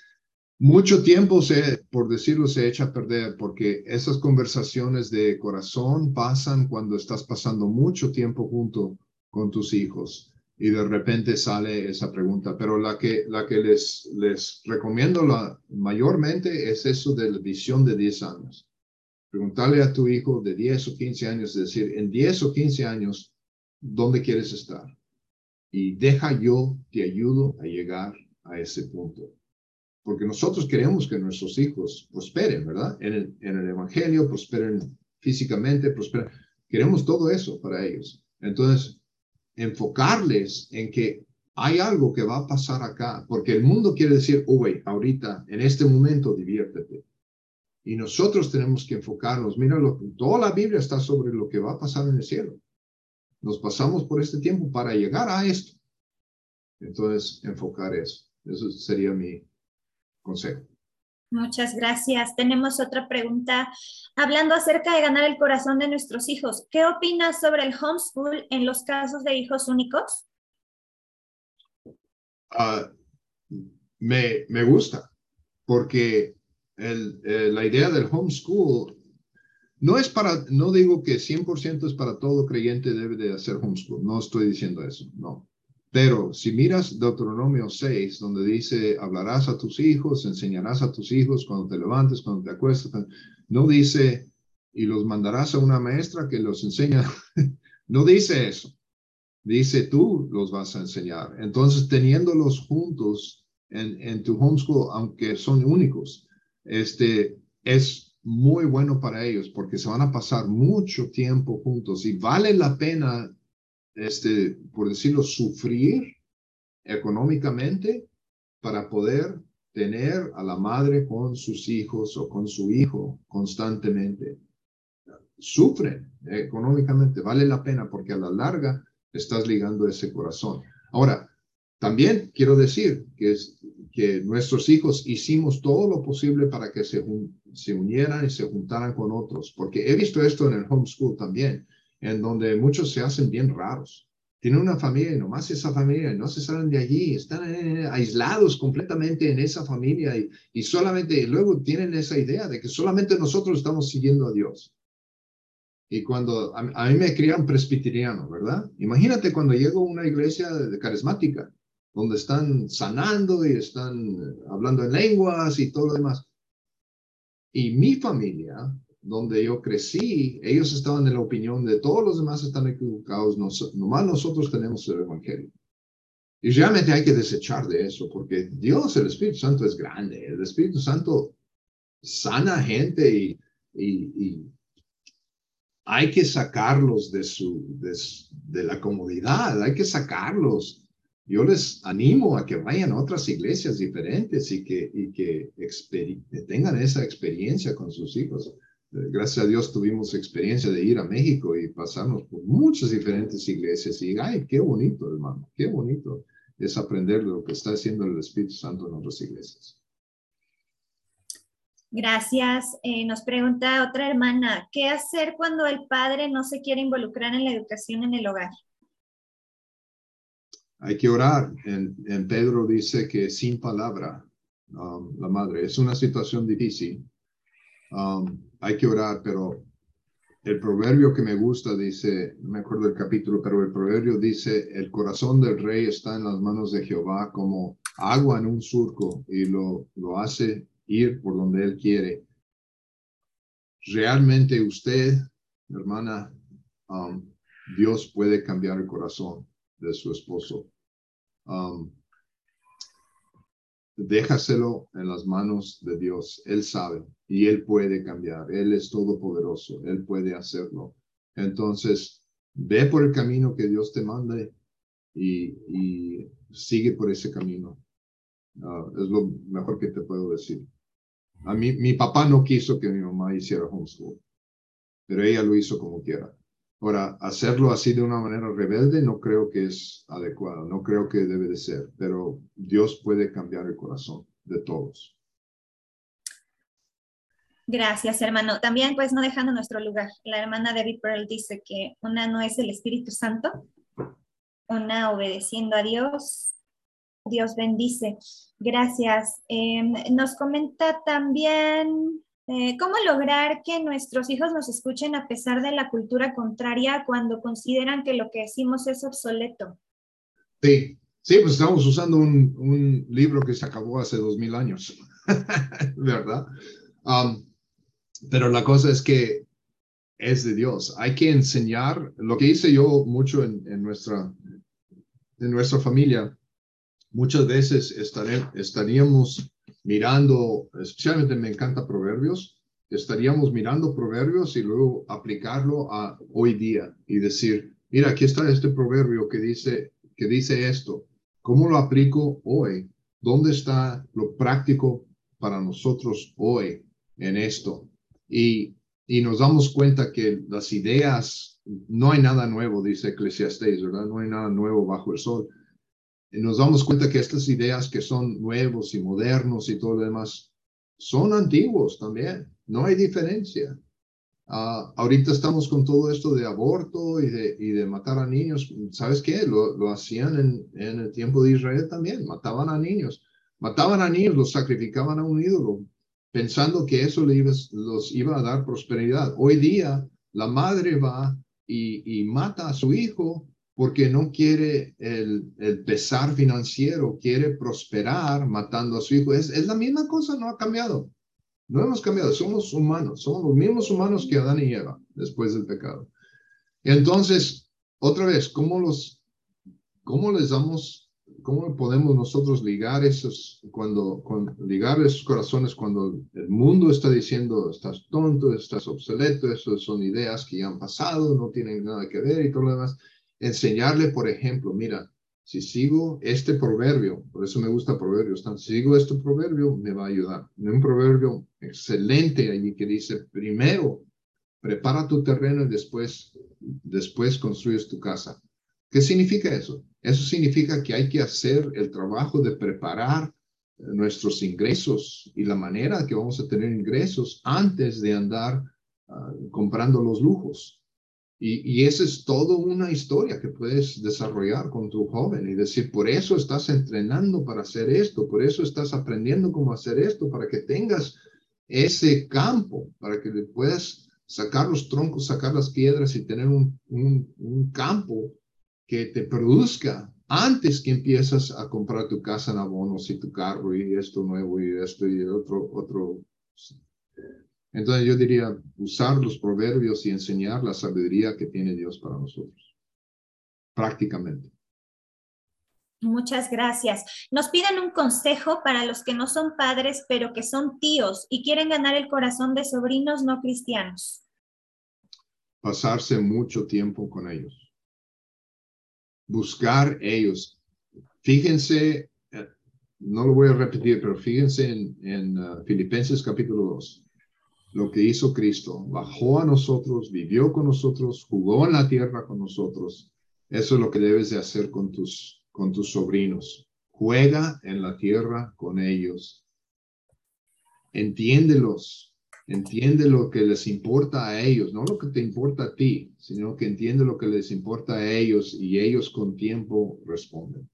Mucho tiempo, se, por decirlo, se echa a perder porque esas conversaciones de corazón pasan cuando estás pasando mucho tiempo junto con tus hijos y de repente sale esa pregunta. Pero la que, la que les, les recomiendo la, mayormente es eso de la visión de 10 años. Preguntarle a tu hijo de 10 o 15 años, es decir, en 10 o 15 años, dónde quieres estar. Y deja yo, te ayudo a llegar a ese punto. Porque nosotros queremos que nuestros hijos prosperen, ¿verdad? En el, Evangelio, prosperen físicamente, prosperen. Queremos todo eso para ellos. Entonces, enfocarles en que hay algo que va a pasar acá, porque el mundo quiere decir, oh, ahorita, en este momento, diviértete. Y nosotros tenemos que enfocarnos. Mira, toda la Biblia está sobre lo que va a pasar en el cielo. Nos pasamos por este tiempo para llegar a esto. Entonces, enfocar eso. Eso sería mi consejo. Muchas gracias. Tenemos otra pregunta. Hablando acerca de ganar el corazón de nuestros hijos, ¿qué opinas sobre el homeschool en los casos de hijos únicos? Ah, me, me, gusta, porque el, eh, la idea del homeschool no es para, no digo que 100% es para todo creyente debe de hacer homeschool, no estoy diciendo eso, no. Pero si miras Deuteronomio 6, donde dice, hablarás a tus hijos, enseñarás a tus hijos cuando te levantes, cuando te acuestas, no dice, y los mandarás a una maestra que los enseña, no dice eso. Dice, tú los vas a enseñar. Entonces, teniéndolos juntos en, en tu homeschool, aunque son únicos, este, es muy bueno para ellos porque se van a pasar mucho tiempo juntos y vale la pena, este, por decirlo, sufrir económicamente para poder tener a la madre con sus hijos o con su hijo constantemente. Sufren económicamente, vale la pena porque a la larga estás ligando ese corazón. Ahora, también quiero decir que, es, que nuestros hijos hicimos todo lo posible para que se, unieran y se juntaran con otros, porque he visto esto en el homeschool también, en donde muchos se hacen bien raros. Tienen una familia y nomás esa familia, no se salen de allí, están eh, aislados completamente en esa familia y, solamente, luego tienen esa idea de que solamente nosotros estamos siguiendo a Dios. Y cuando a, mí me crían presbiteriano, ¿verdad? Imagínate cuando llego a una iglesia de, carismática, donde están sanando y están hablando en lenguas y todo lo demás. Y mi familia, donde yo crecí, ellos estaban en la opinión de todos los demás están equivocados, nomás nosotros tenemos el Evangelio. Y realmente hay que desechar de eso, porque Dios, el Espíritu Santo es grande, el Espíritu Santo sana gente y, y hay que sacarlos de, su, de, la comodidad, hay que sacarlos. Yo les animo a que vayan a otras iglesias diferentes y que, tengan esa experiencia con sus hijos. Eh, gracias a Dios tuvimos experiencia de ir a México y pasarnos por muchas diferentes iglesias y, ay, qué bonito, hermano, qué bonito es aprender lo que está haciendo el Espíritu Santo en otras iglesias. Gracias. Eh, nos pregunta otra hermana, ¿qué hacer cuando el padre no se quiere involucrar en la educación en el hogar? Hay que orar. En, Pedro dice que sin palabra, um, la madre, es una situación difícil. Um, hay que orar, pero el proverbio que me gusta dice, no me acuerdo el capítulo, pero el proverbio dice, el corazón del rey está en las manos de Jehová como agua en un surco y lo, lo hace ir por donde Él quiere. Realmente usted, hermana, um, Dios puede cambiar el corazón de su esposo. Um, déjaselo en las manos de Dios. Él sabe y Él puede cambiar. Él es todopoderoso. Él puede hacerlo. Entonces, ve por el camino que Dios te mande y, sigue por ese camino. Uh, es lo mejor que te puedo decir. A mí, mi papá no quiso que mi mamá hiciera homeschool, pero ella lo hizo como quiera. Ahora, hacerlo así de una manera rebelde no creo que es adecuado, no creo que debe de ser, pero Dios puede cambiar el corazón de todos. Gracias, hermano. También, pues, no dejando nuestro lugar, la hermana Debbie Pearl dice que una no es el Espíritu Santo, una obedeciendo a Dios Dios bendice. Gracias. Em, nos comenta también eh, cómo lograr que nuestros hijos nos escuchen a pesar de la cultura contraria cuando consideran que lo que decimos es obsoleto. Sí, sí, pues estamos usando un, libro que se acabó hace dos mil años, ¿verdad? Um, pero la cosa es que es de Dios. Hay que enseñar, lo que hice yo mucho en, en nuestra, en nuestra familia, muchas veces estaríamos mirando, especialmente me encanta Proverbios, estaríamos mirando proverbios y luego aplicarlo a hoy día y decir, mira, aquí está este proverbio que dice, que dice esto. ¿Cómo lo aplico hoy? ¿Dónde está lo práctico para nosotros hoy en esto? Y, y nos damos cuenta que las ideas, no hay nada nuevo, dice Eclesiastes, ¿verdad? No hay nada nuevo bajo el sol. Nos damos cuenta que estas ideas que son nuevos y modernos y todo lo demás, son antiguos también, no hay diferencia. Uh, ahorita estamos con todo esto de aborto y de, y de matar a niños. ¿Sabes qué? Lo, lo hacían en, en, el tiempo de Israel también. Mataban a niños. Mataban a niños, los sacrificaban a un ídolo, pensando que eso le iba, los iba a dar prosperidad. Hoy día, la madre va y, y mata a su hijo porque no quiere el, el, pesar financiero, quiere prosperar matando a su hijo. Es, es la misma cosa, no ha cambiado. No hemos cambiado, somos humanos, somos los mismos humanos que Adán y Eva después del pecado. Entonces, otra vez, ¿cómo, los, cómo les damos, cómo podemos nosotros ligar esos, cuando, ligar esos corazones cuando el mundo está diciendo, estás tonto, estás obsoleto, esas son ideas que ya han pasado, no tienen nada que ver y todo lo demás? Enseñarle, por ejemplo, mira, si sigo este proverbio, por eso me gusta proverbios, si sigo este proverbio, me va a ayudar. Un proverbio excelente allí que dice, primero, prepara tu terreno y después, después construyes tu casa. ¿Qué significa eso? Eso significa que hay que hacer el trabajo de preparar nuestros ingresos y la manera que vamos a tener ingresos antes de andar ah, comprando los lujos. Y, y, esa es toda una historia que puedes desarrollar con tu joven y decir, por eso estás entrenando para hacer esto, por eso estás aprendiendo cómo hacer esto, para que tengas ese campo, para que le puedas sacar los troncos, sacar las piedras y tener un, un, campo que te produzca antes que empiezas a comprar tu casa en abonos y tu carro y esto nuevo y esto y otro, otro entonces yo diría usar los proverbios y enseñar la sabiduría que tiene Dios para nosotros, prácticamente. Muchas gracias. Nos piden un consejo para los que no son padres, pero que son tíos y quieren ganar el corazón de sobrinos no cristianos. Pasarse mucho tiempo con ellos. Buscar ellos. Fíjense, eh, no lo voy a repetir, pero fíjense en, uh, Filipenses capítulo 2 lo que hizo Cristo. Bajó a nosotros, vivió con nosotros, jugó en la tierra con nosotros. Eso es lo que debes de hacer con tus, con tus sobrinos. Juega en la tierra con ellos. Entiéndelos. Entiende lo que les importa a ellos, no lo que te importa a ti, sino que entiende lo que les importa a ellos y ellos con tiempo responden.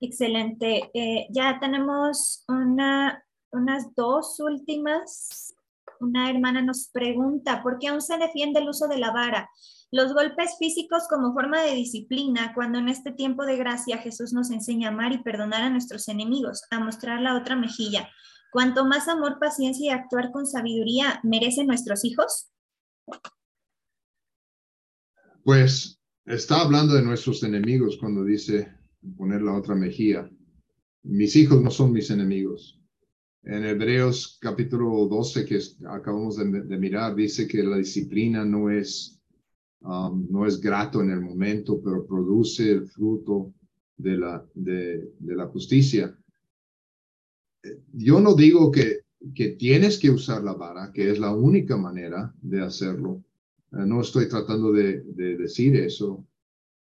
Excelente. Eh, ya tenemos una unas dos últimas. Una hermana nos pregunta, ¿por qué aún se defiende el uso de la vara? Los golpes físicos como forma de disciplina, cuando en este tiempo de gracia Jesús nos enseña a amar y perdonar a nuestros enemigos, a mostrar la otra mejilla. Cuanto más amor, paciencia y actuar con sabiduría merecen nuestros hijos. Pues está hablando de nuestros enemigos cuando dice poner la otra mejilla. Mis hijos no son mis enemigos. En Hebreos capítulo 12 que acabamos de, mirar, dice que la disciplina no es, um, no es grato en el momento, pero produce el fruto de la, de, la justicia. Yo no digo que, que tienes que usar la vara, que es la única manera de hacerlo. Eh, no estoy tratando de, de decir eso.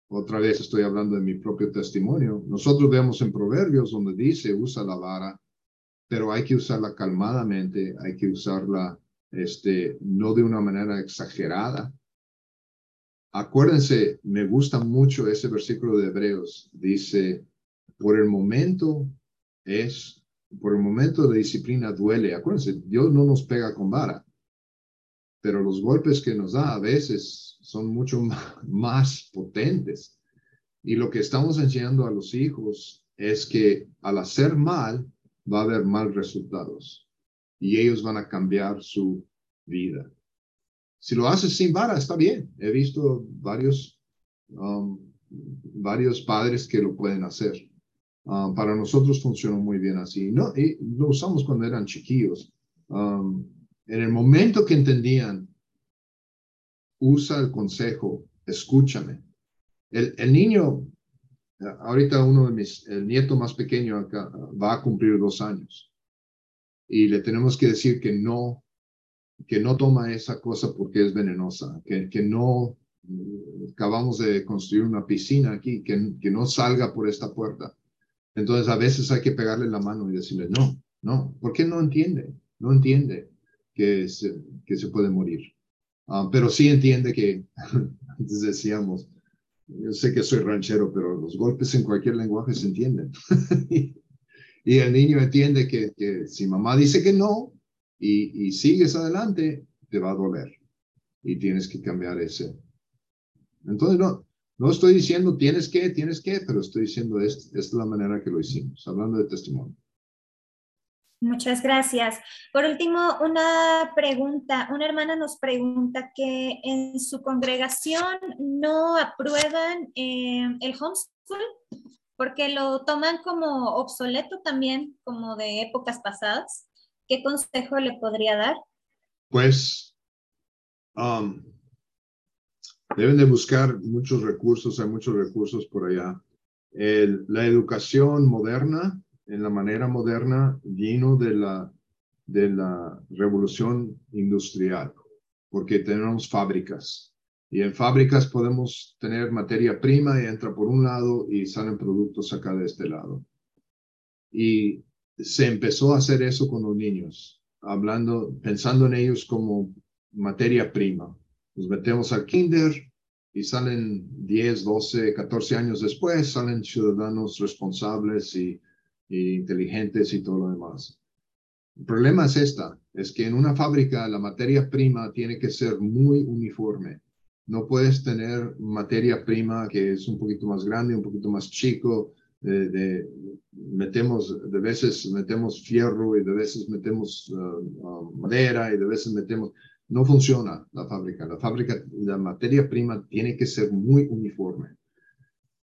Otra vez estoy hablando de mi propio testimonio. Nosotros vemos en Proverbios donde dice usa la vara pero hay que usarla calmadamente, hay que usarla este, no de una manera exagerada. Acuérdense, me gusta mucho ese versículo de Hebreos. Dice, por el momento es, por el momento de disciplina duele. Acuérdense, Dios no nos pega con vara, pero los golpes que nos da a veces son mucho más potentes. Y lo que estamos enseñando a los hijos es que al hacer mal, va a haber mal resultados y ellos van a cambiar su vida. Si lo haces sin vara, está bien. He visto varios, um, varios padres que lo pueden hacer. Ah, para nosotros funcionó muy bien así. ¿no? Y lo usamos cuando eran chiquillos. Um, en el momento que entendían, usa el consejo, escúchame. El, el niño, ahorita uno de mis, el nieto más pequeño acá, va a cumplir dos años. Y le tenemos que decir que no, que no toma esa cosa porque es venenosa, que, que no, acabamos de construir una piscina aquí, que, que no salga por esta puerta entonces a veces hay que pegarle la mano y decirle, no, no, ¿por qué no entiende? No entiende que se, que se puede morir. Ah, pero sí entiende que, antes decíamos, yo sé que soy ranchero, pero los golpes en cualquier lenguaje se entienden. y el niño entiende que, que, si mamá dice que no y, y sigues adelante, te va a doler. Y tienes que cambiar ese. Entonces, no, no estoy diciendo tienes que, tienes que, pero estoy diciendo esta es la manera que lo hicimos, hablando de testimonio. Muchas gracias. Por último, una pregunta. Una hermana nos pregunta que en su congregación no aprueban eh, el homeschool porque lo toman como obsoleto también, como de épocas pasadas. ¿Qué consejo le podría dar? Pues um, Deben de buscar muchos recursos, hay muchos recursos por allá. la educación moderna, en la manera moderna, vino de la, de la revolución industrial, porque tenemos fábricas. Y en fábricas podemos tener materia prima y entra por un lado y salen productos acá de este lado. Y se empezó a hacer eso con los niños, hablando, pensando en ellos como materia prima. Nos metemos al kinder y salen 10, 12, 14 años después, salen ciudadanos responsables y, inteligentes y todo lo demás. El problema es esta, es que en una fábrica la materia prima tiene que ser muy uniforme. No puedes tener materia prima que es un poquito más grande, un poquito más chico, de, metemos, de veces metemos fierro y de veces metemos uh, uh, madera y de veces metemos, no funciona la fábrica. La fábrica, la materia prima tiene que ser muy uniforme.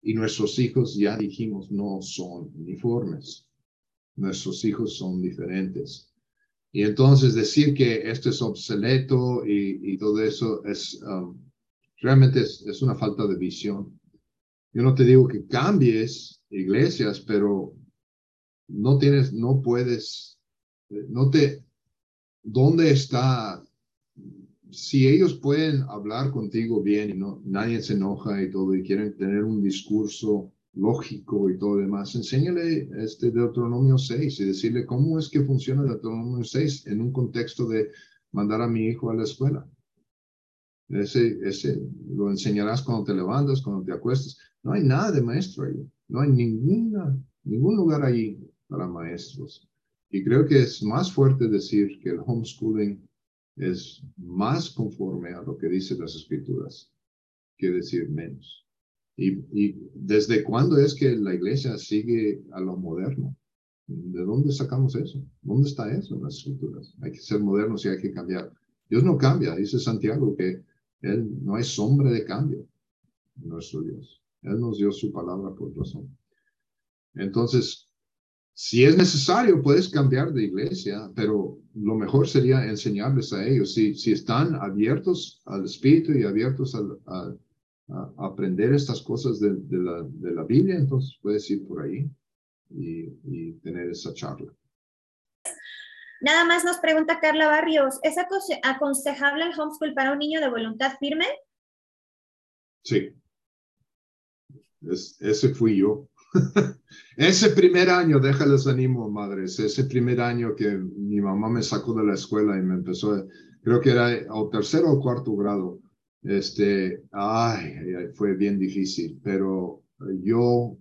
Y nuestros hijos, ya dijimos, no son uniformes. Nuestros hijos son diferentes. Y entonces decir que esto es obsoleto y, todo eso es um, realmente es, es, una falta de visión. Yo no te digo que cambies iglesias, pero no tienes, no puedes, no te, ¿dónde está si ellos pueden hablar contigo bien y no, nadie se enoja y todo y quieren tener un discurso lógico y todo demás, enséñale este Deuteronomio 6 y decirle cómo es que funciona Deuteronomio 6 en un contexto de mandar a mi hijo a la escuela. Ese, ese lo enseñarás cuando te levantas, cuando te acuestas. No hay nada de maestro ahí. No hay ninguna, ningún lugar ahí para maestros. Y creo que es más fuerte decir que el homeschooling es más conforme a lo que dicen las escrituras que decir menos. Y, desde cuándo es que la iglesia sigue a lo moderno? ¿De dónde sacamos eso? ¿Dónde está eso en las escrituras? Hay que ser modernos y hay que cambiar. Dios no cambia, dice Santiago que Él no hay sombra de cambio nuestro Dios. Él nos dio su palabra por razón. Entonces, si es necesario, puedes cambiar de iglesia, pero lo mejor sería enseñarles a ellos. Si, si están abiertos al Espíritu y abiertos a, aprender estas cosas de, la, de, la, Biblia, entonces puedes ir por ahí y, y, tener esa charla. Nada más nos pregunta Carla Barrios, ¿es aconsejable el homeschool para un niño de voluntad firme? Sí. Es, ese fui yo. ese primer año, déjales ánimo, madres, ese primer año que mi mamá me sacó de la escuela y me empezó, creo que era al tercero o cuarto grado, este, ay, fue bien difícil, pero yo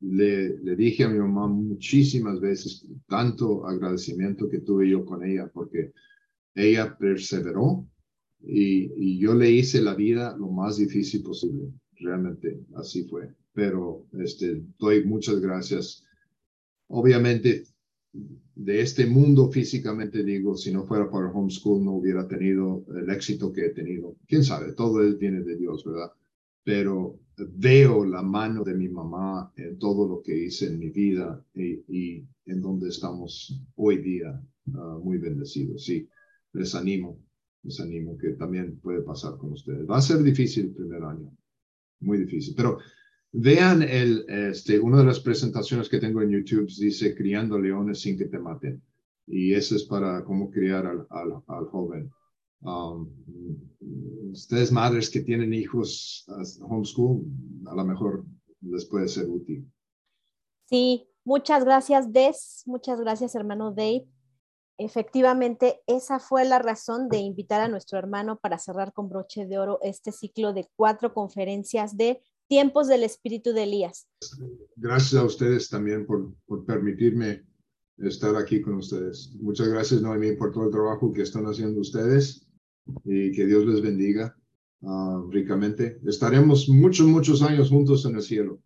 le, le dije a mi mamá muchísimas veces tanto agradecimiento que tuve yo con ella, porque ella perseveró y, y yo le hice la vida lo más difícil posible, realmente así fue pero este, doy muchas gracias. Obviamente, de este mundo físicamente digo, si no fuera para homeschool no hubiera tenido el éxito que he tenido. Quién sabe, todo viene de Dios, ¿verdad? pero veo la mano de mi mamá en todo lo que hice en mi vida y, en donde estamos hoy día ah, muy bendecidos. Sí, les animo, les animo que también puede pasar con ustedes. Va a ser difícil el primer año, muy difícil, pero vean el, este, una de las presentaciones que tengo en YouTube, dice Criando leones sin que te maten. Y eso es para cómo criar al, al joven. Um, ustedes madres que tienen hijos homeschool, a lo mejor les puede ser útil. Sí, muchas gracias Des, muchas gracias hermano Dave. Efectivamente, esa fue la razón de invitar a nuestro hermano para cerrar con broche de oro este ciclo de cuatro conferencias de tiempos del espíritu de Elías. Gracias a ustedes también por, por permitirme estar aquí con ustedes. Muchas gracias, Noemí, por todo el trabajo que están haciendo ustedes y que Dios les bendiga ah, ricamente. Estaremos muchos, muchos años juntos en el cielo.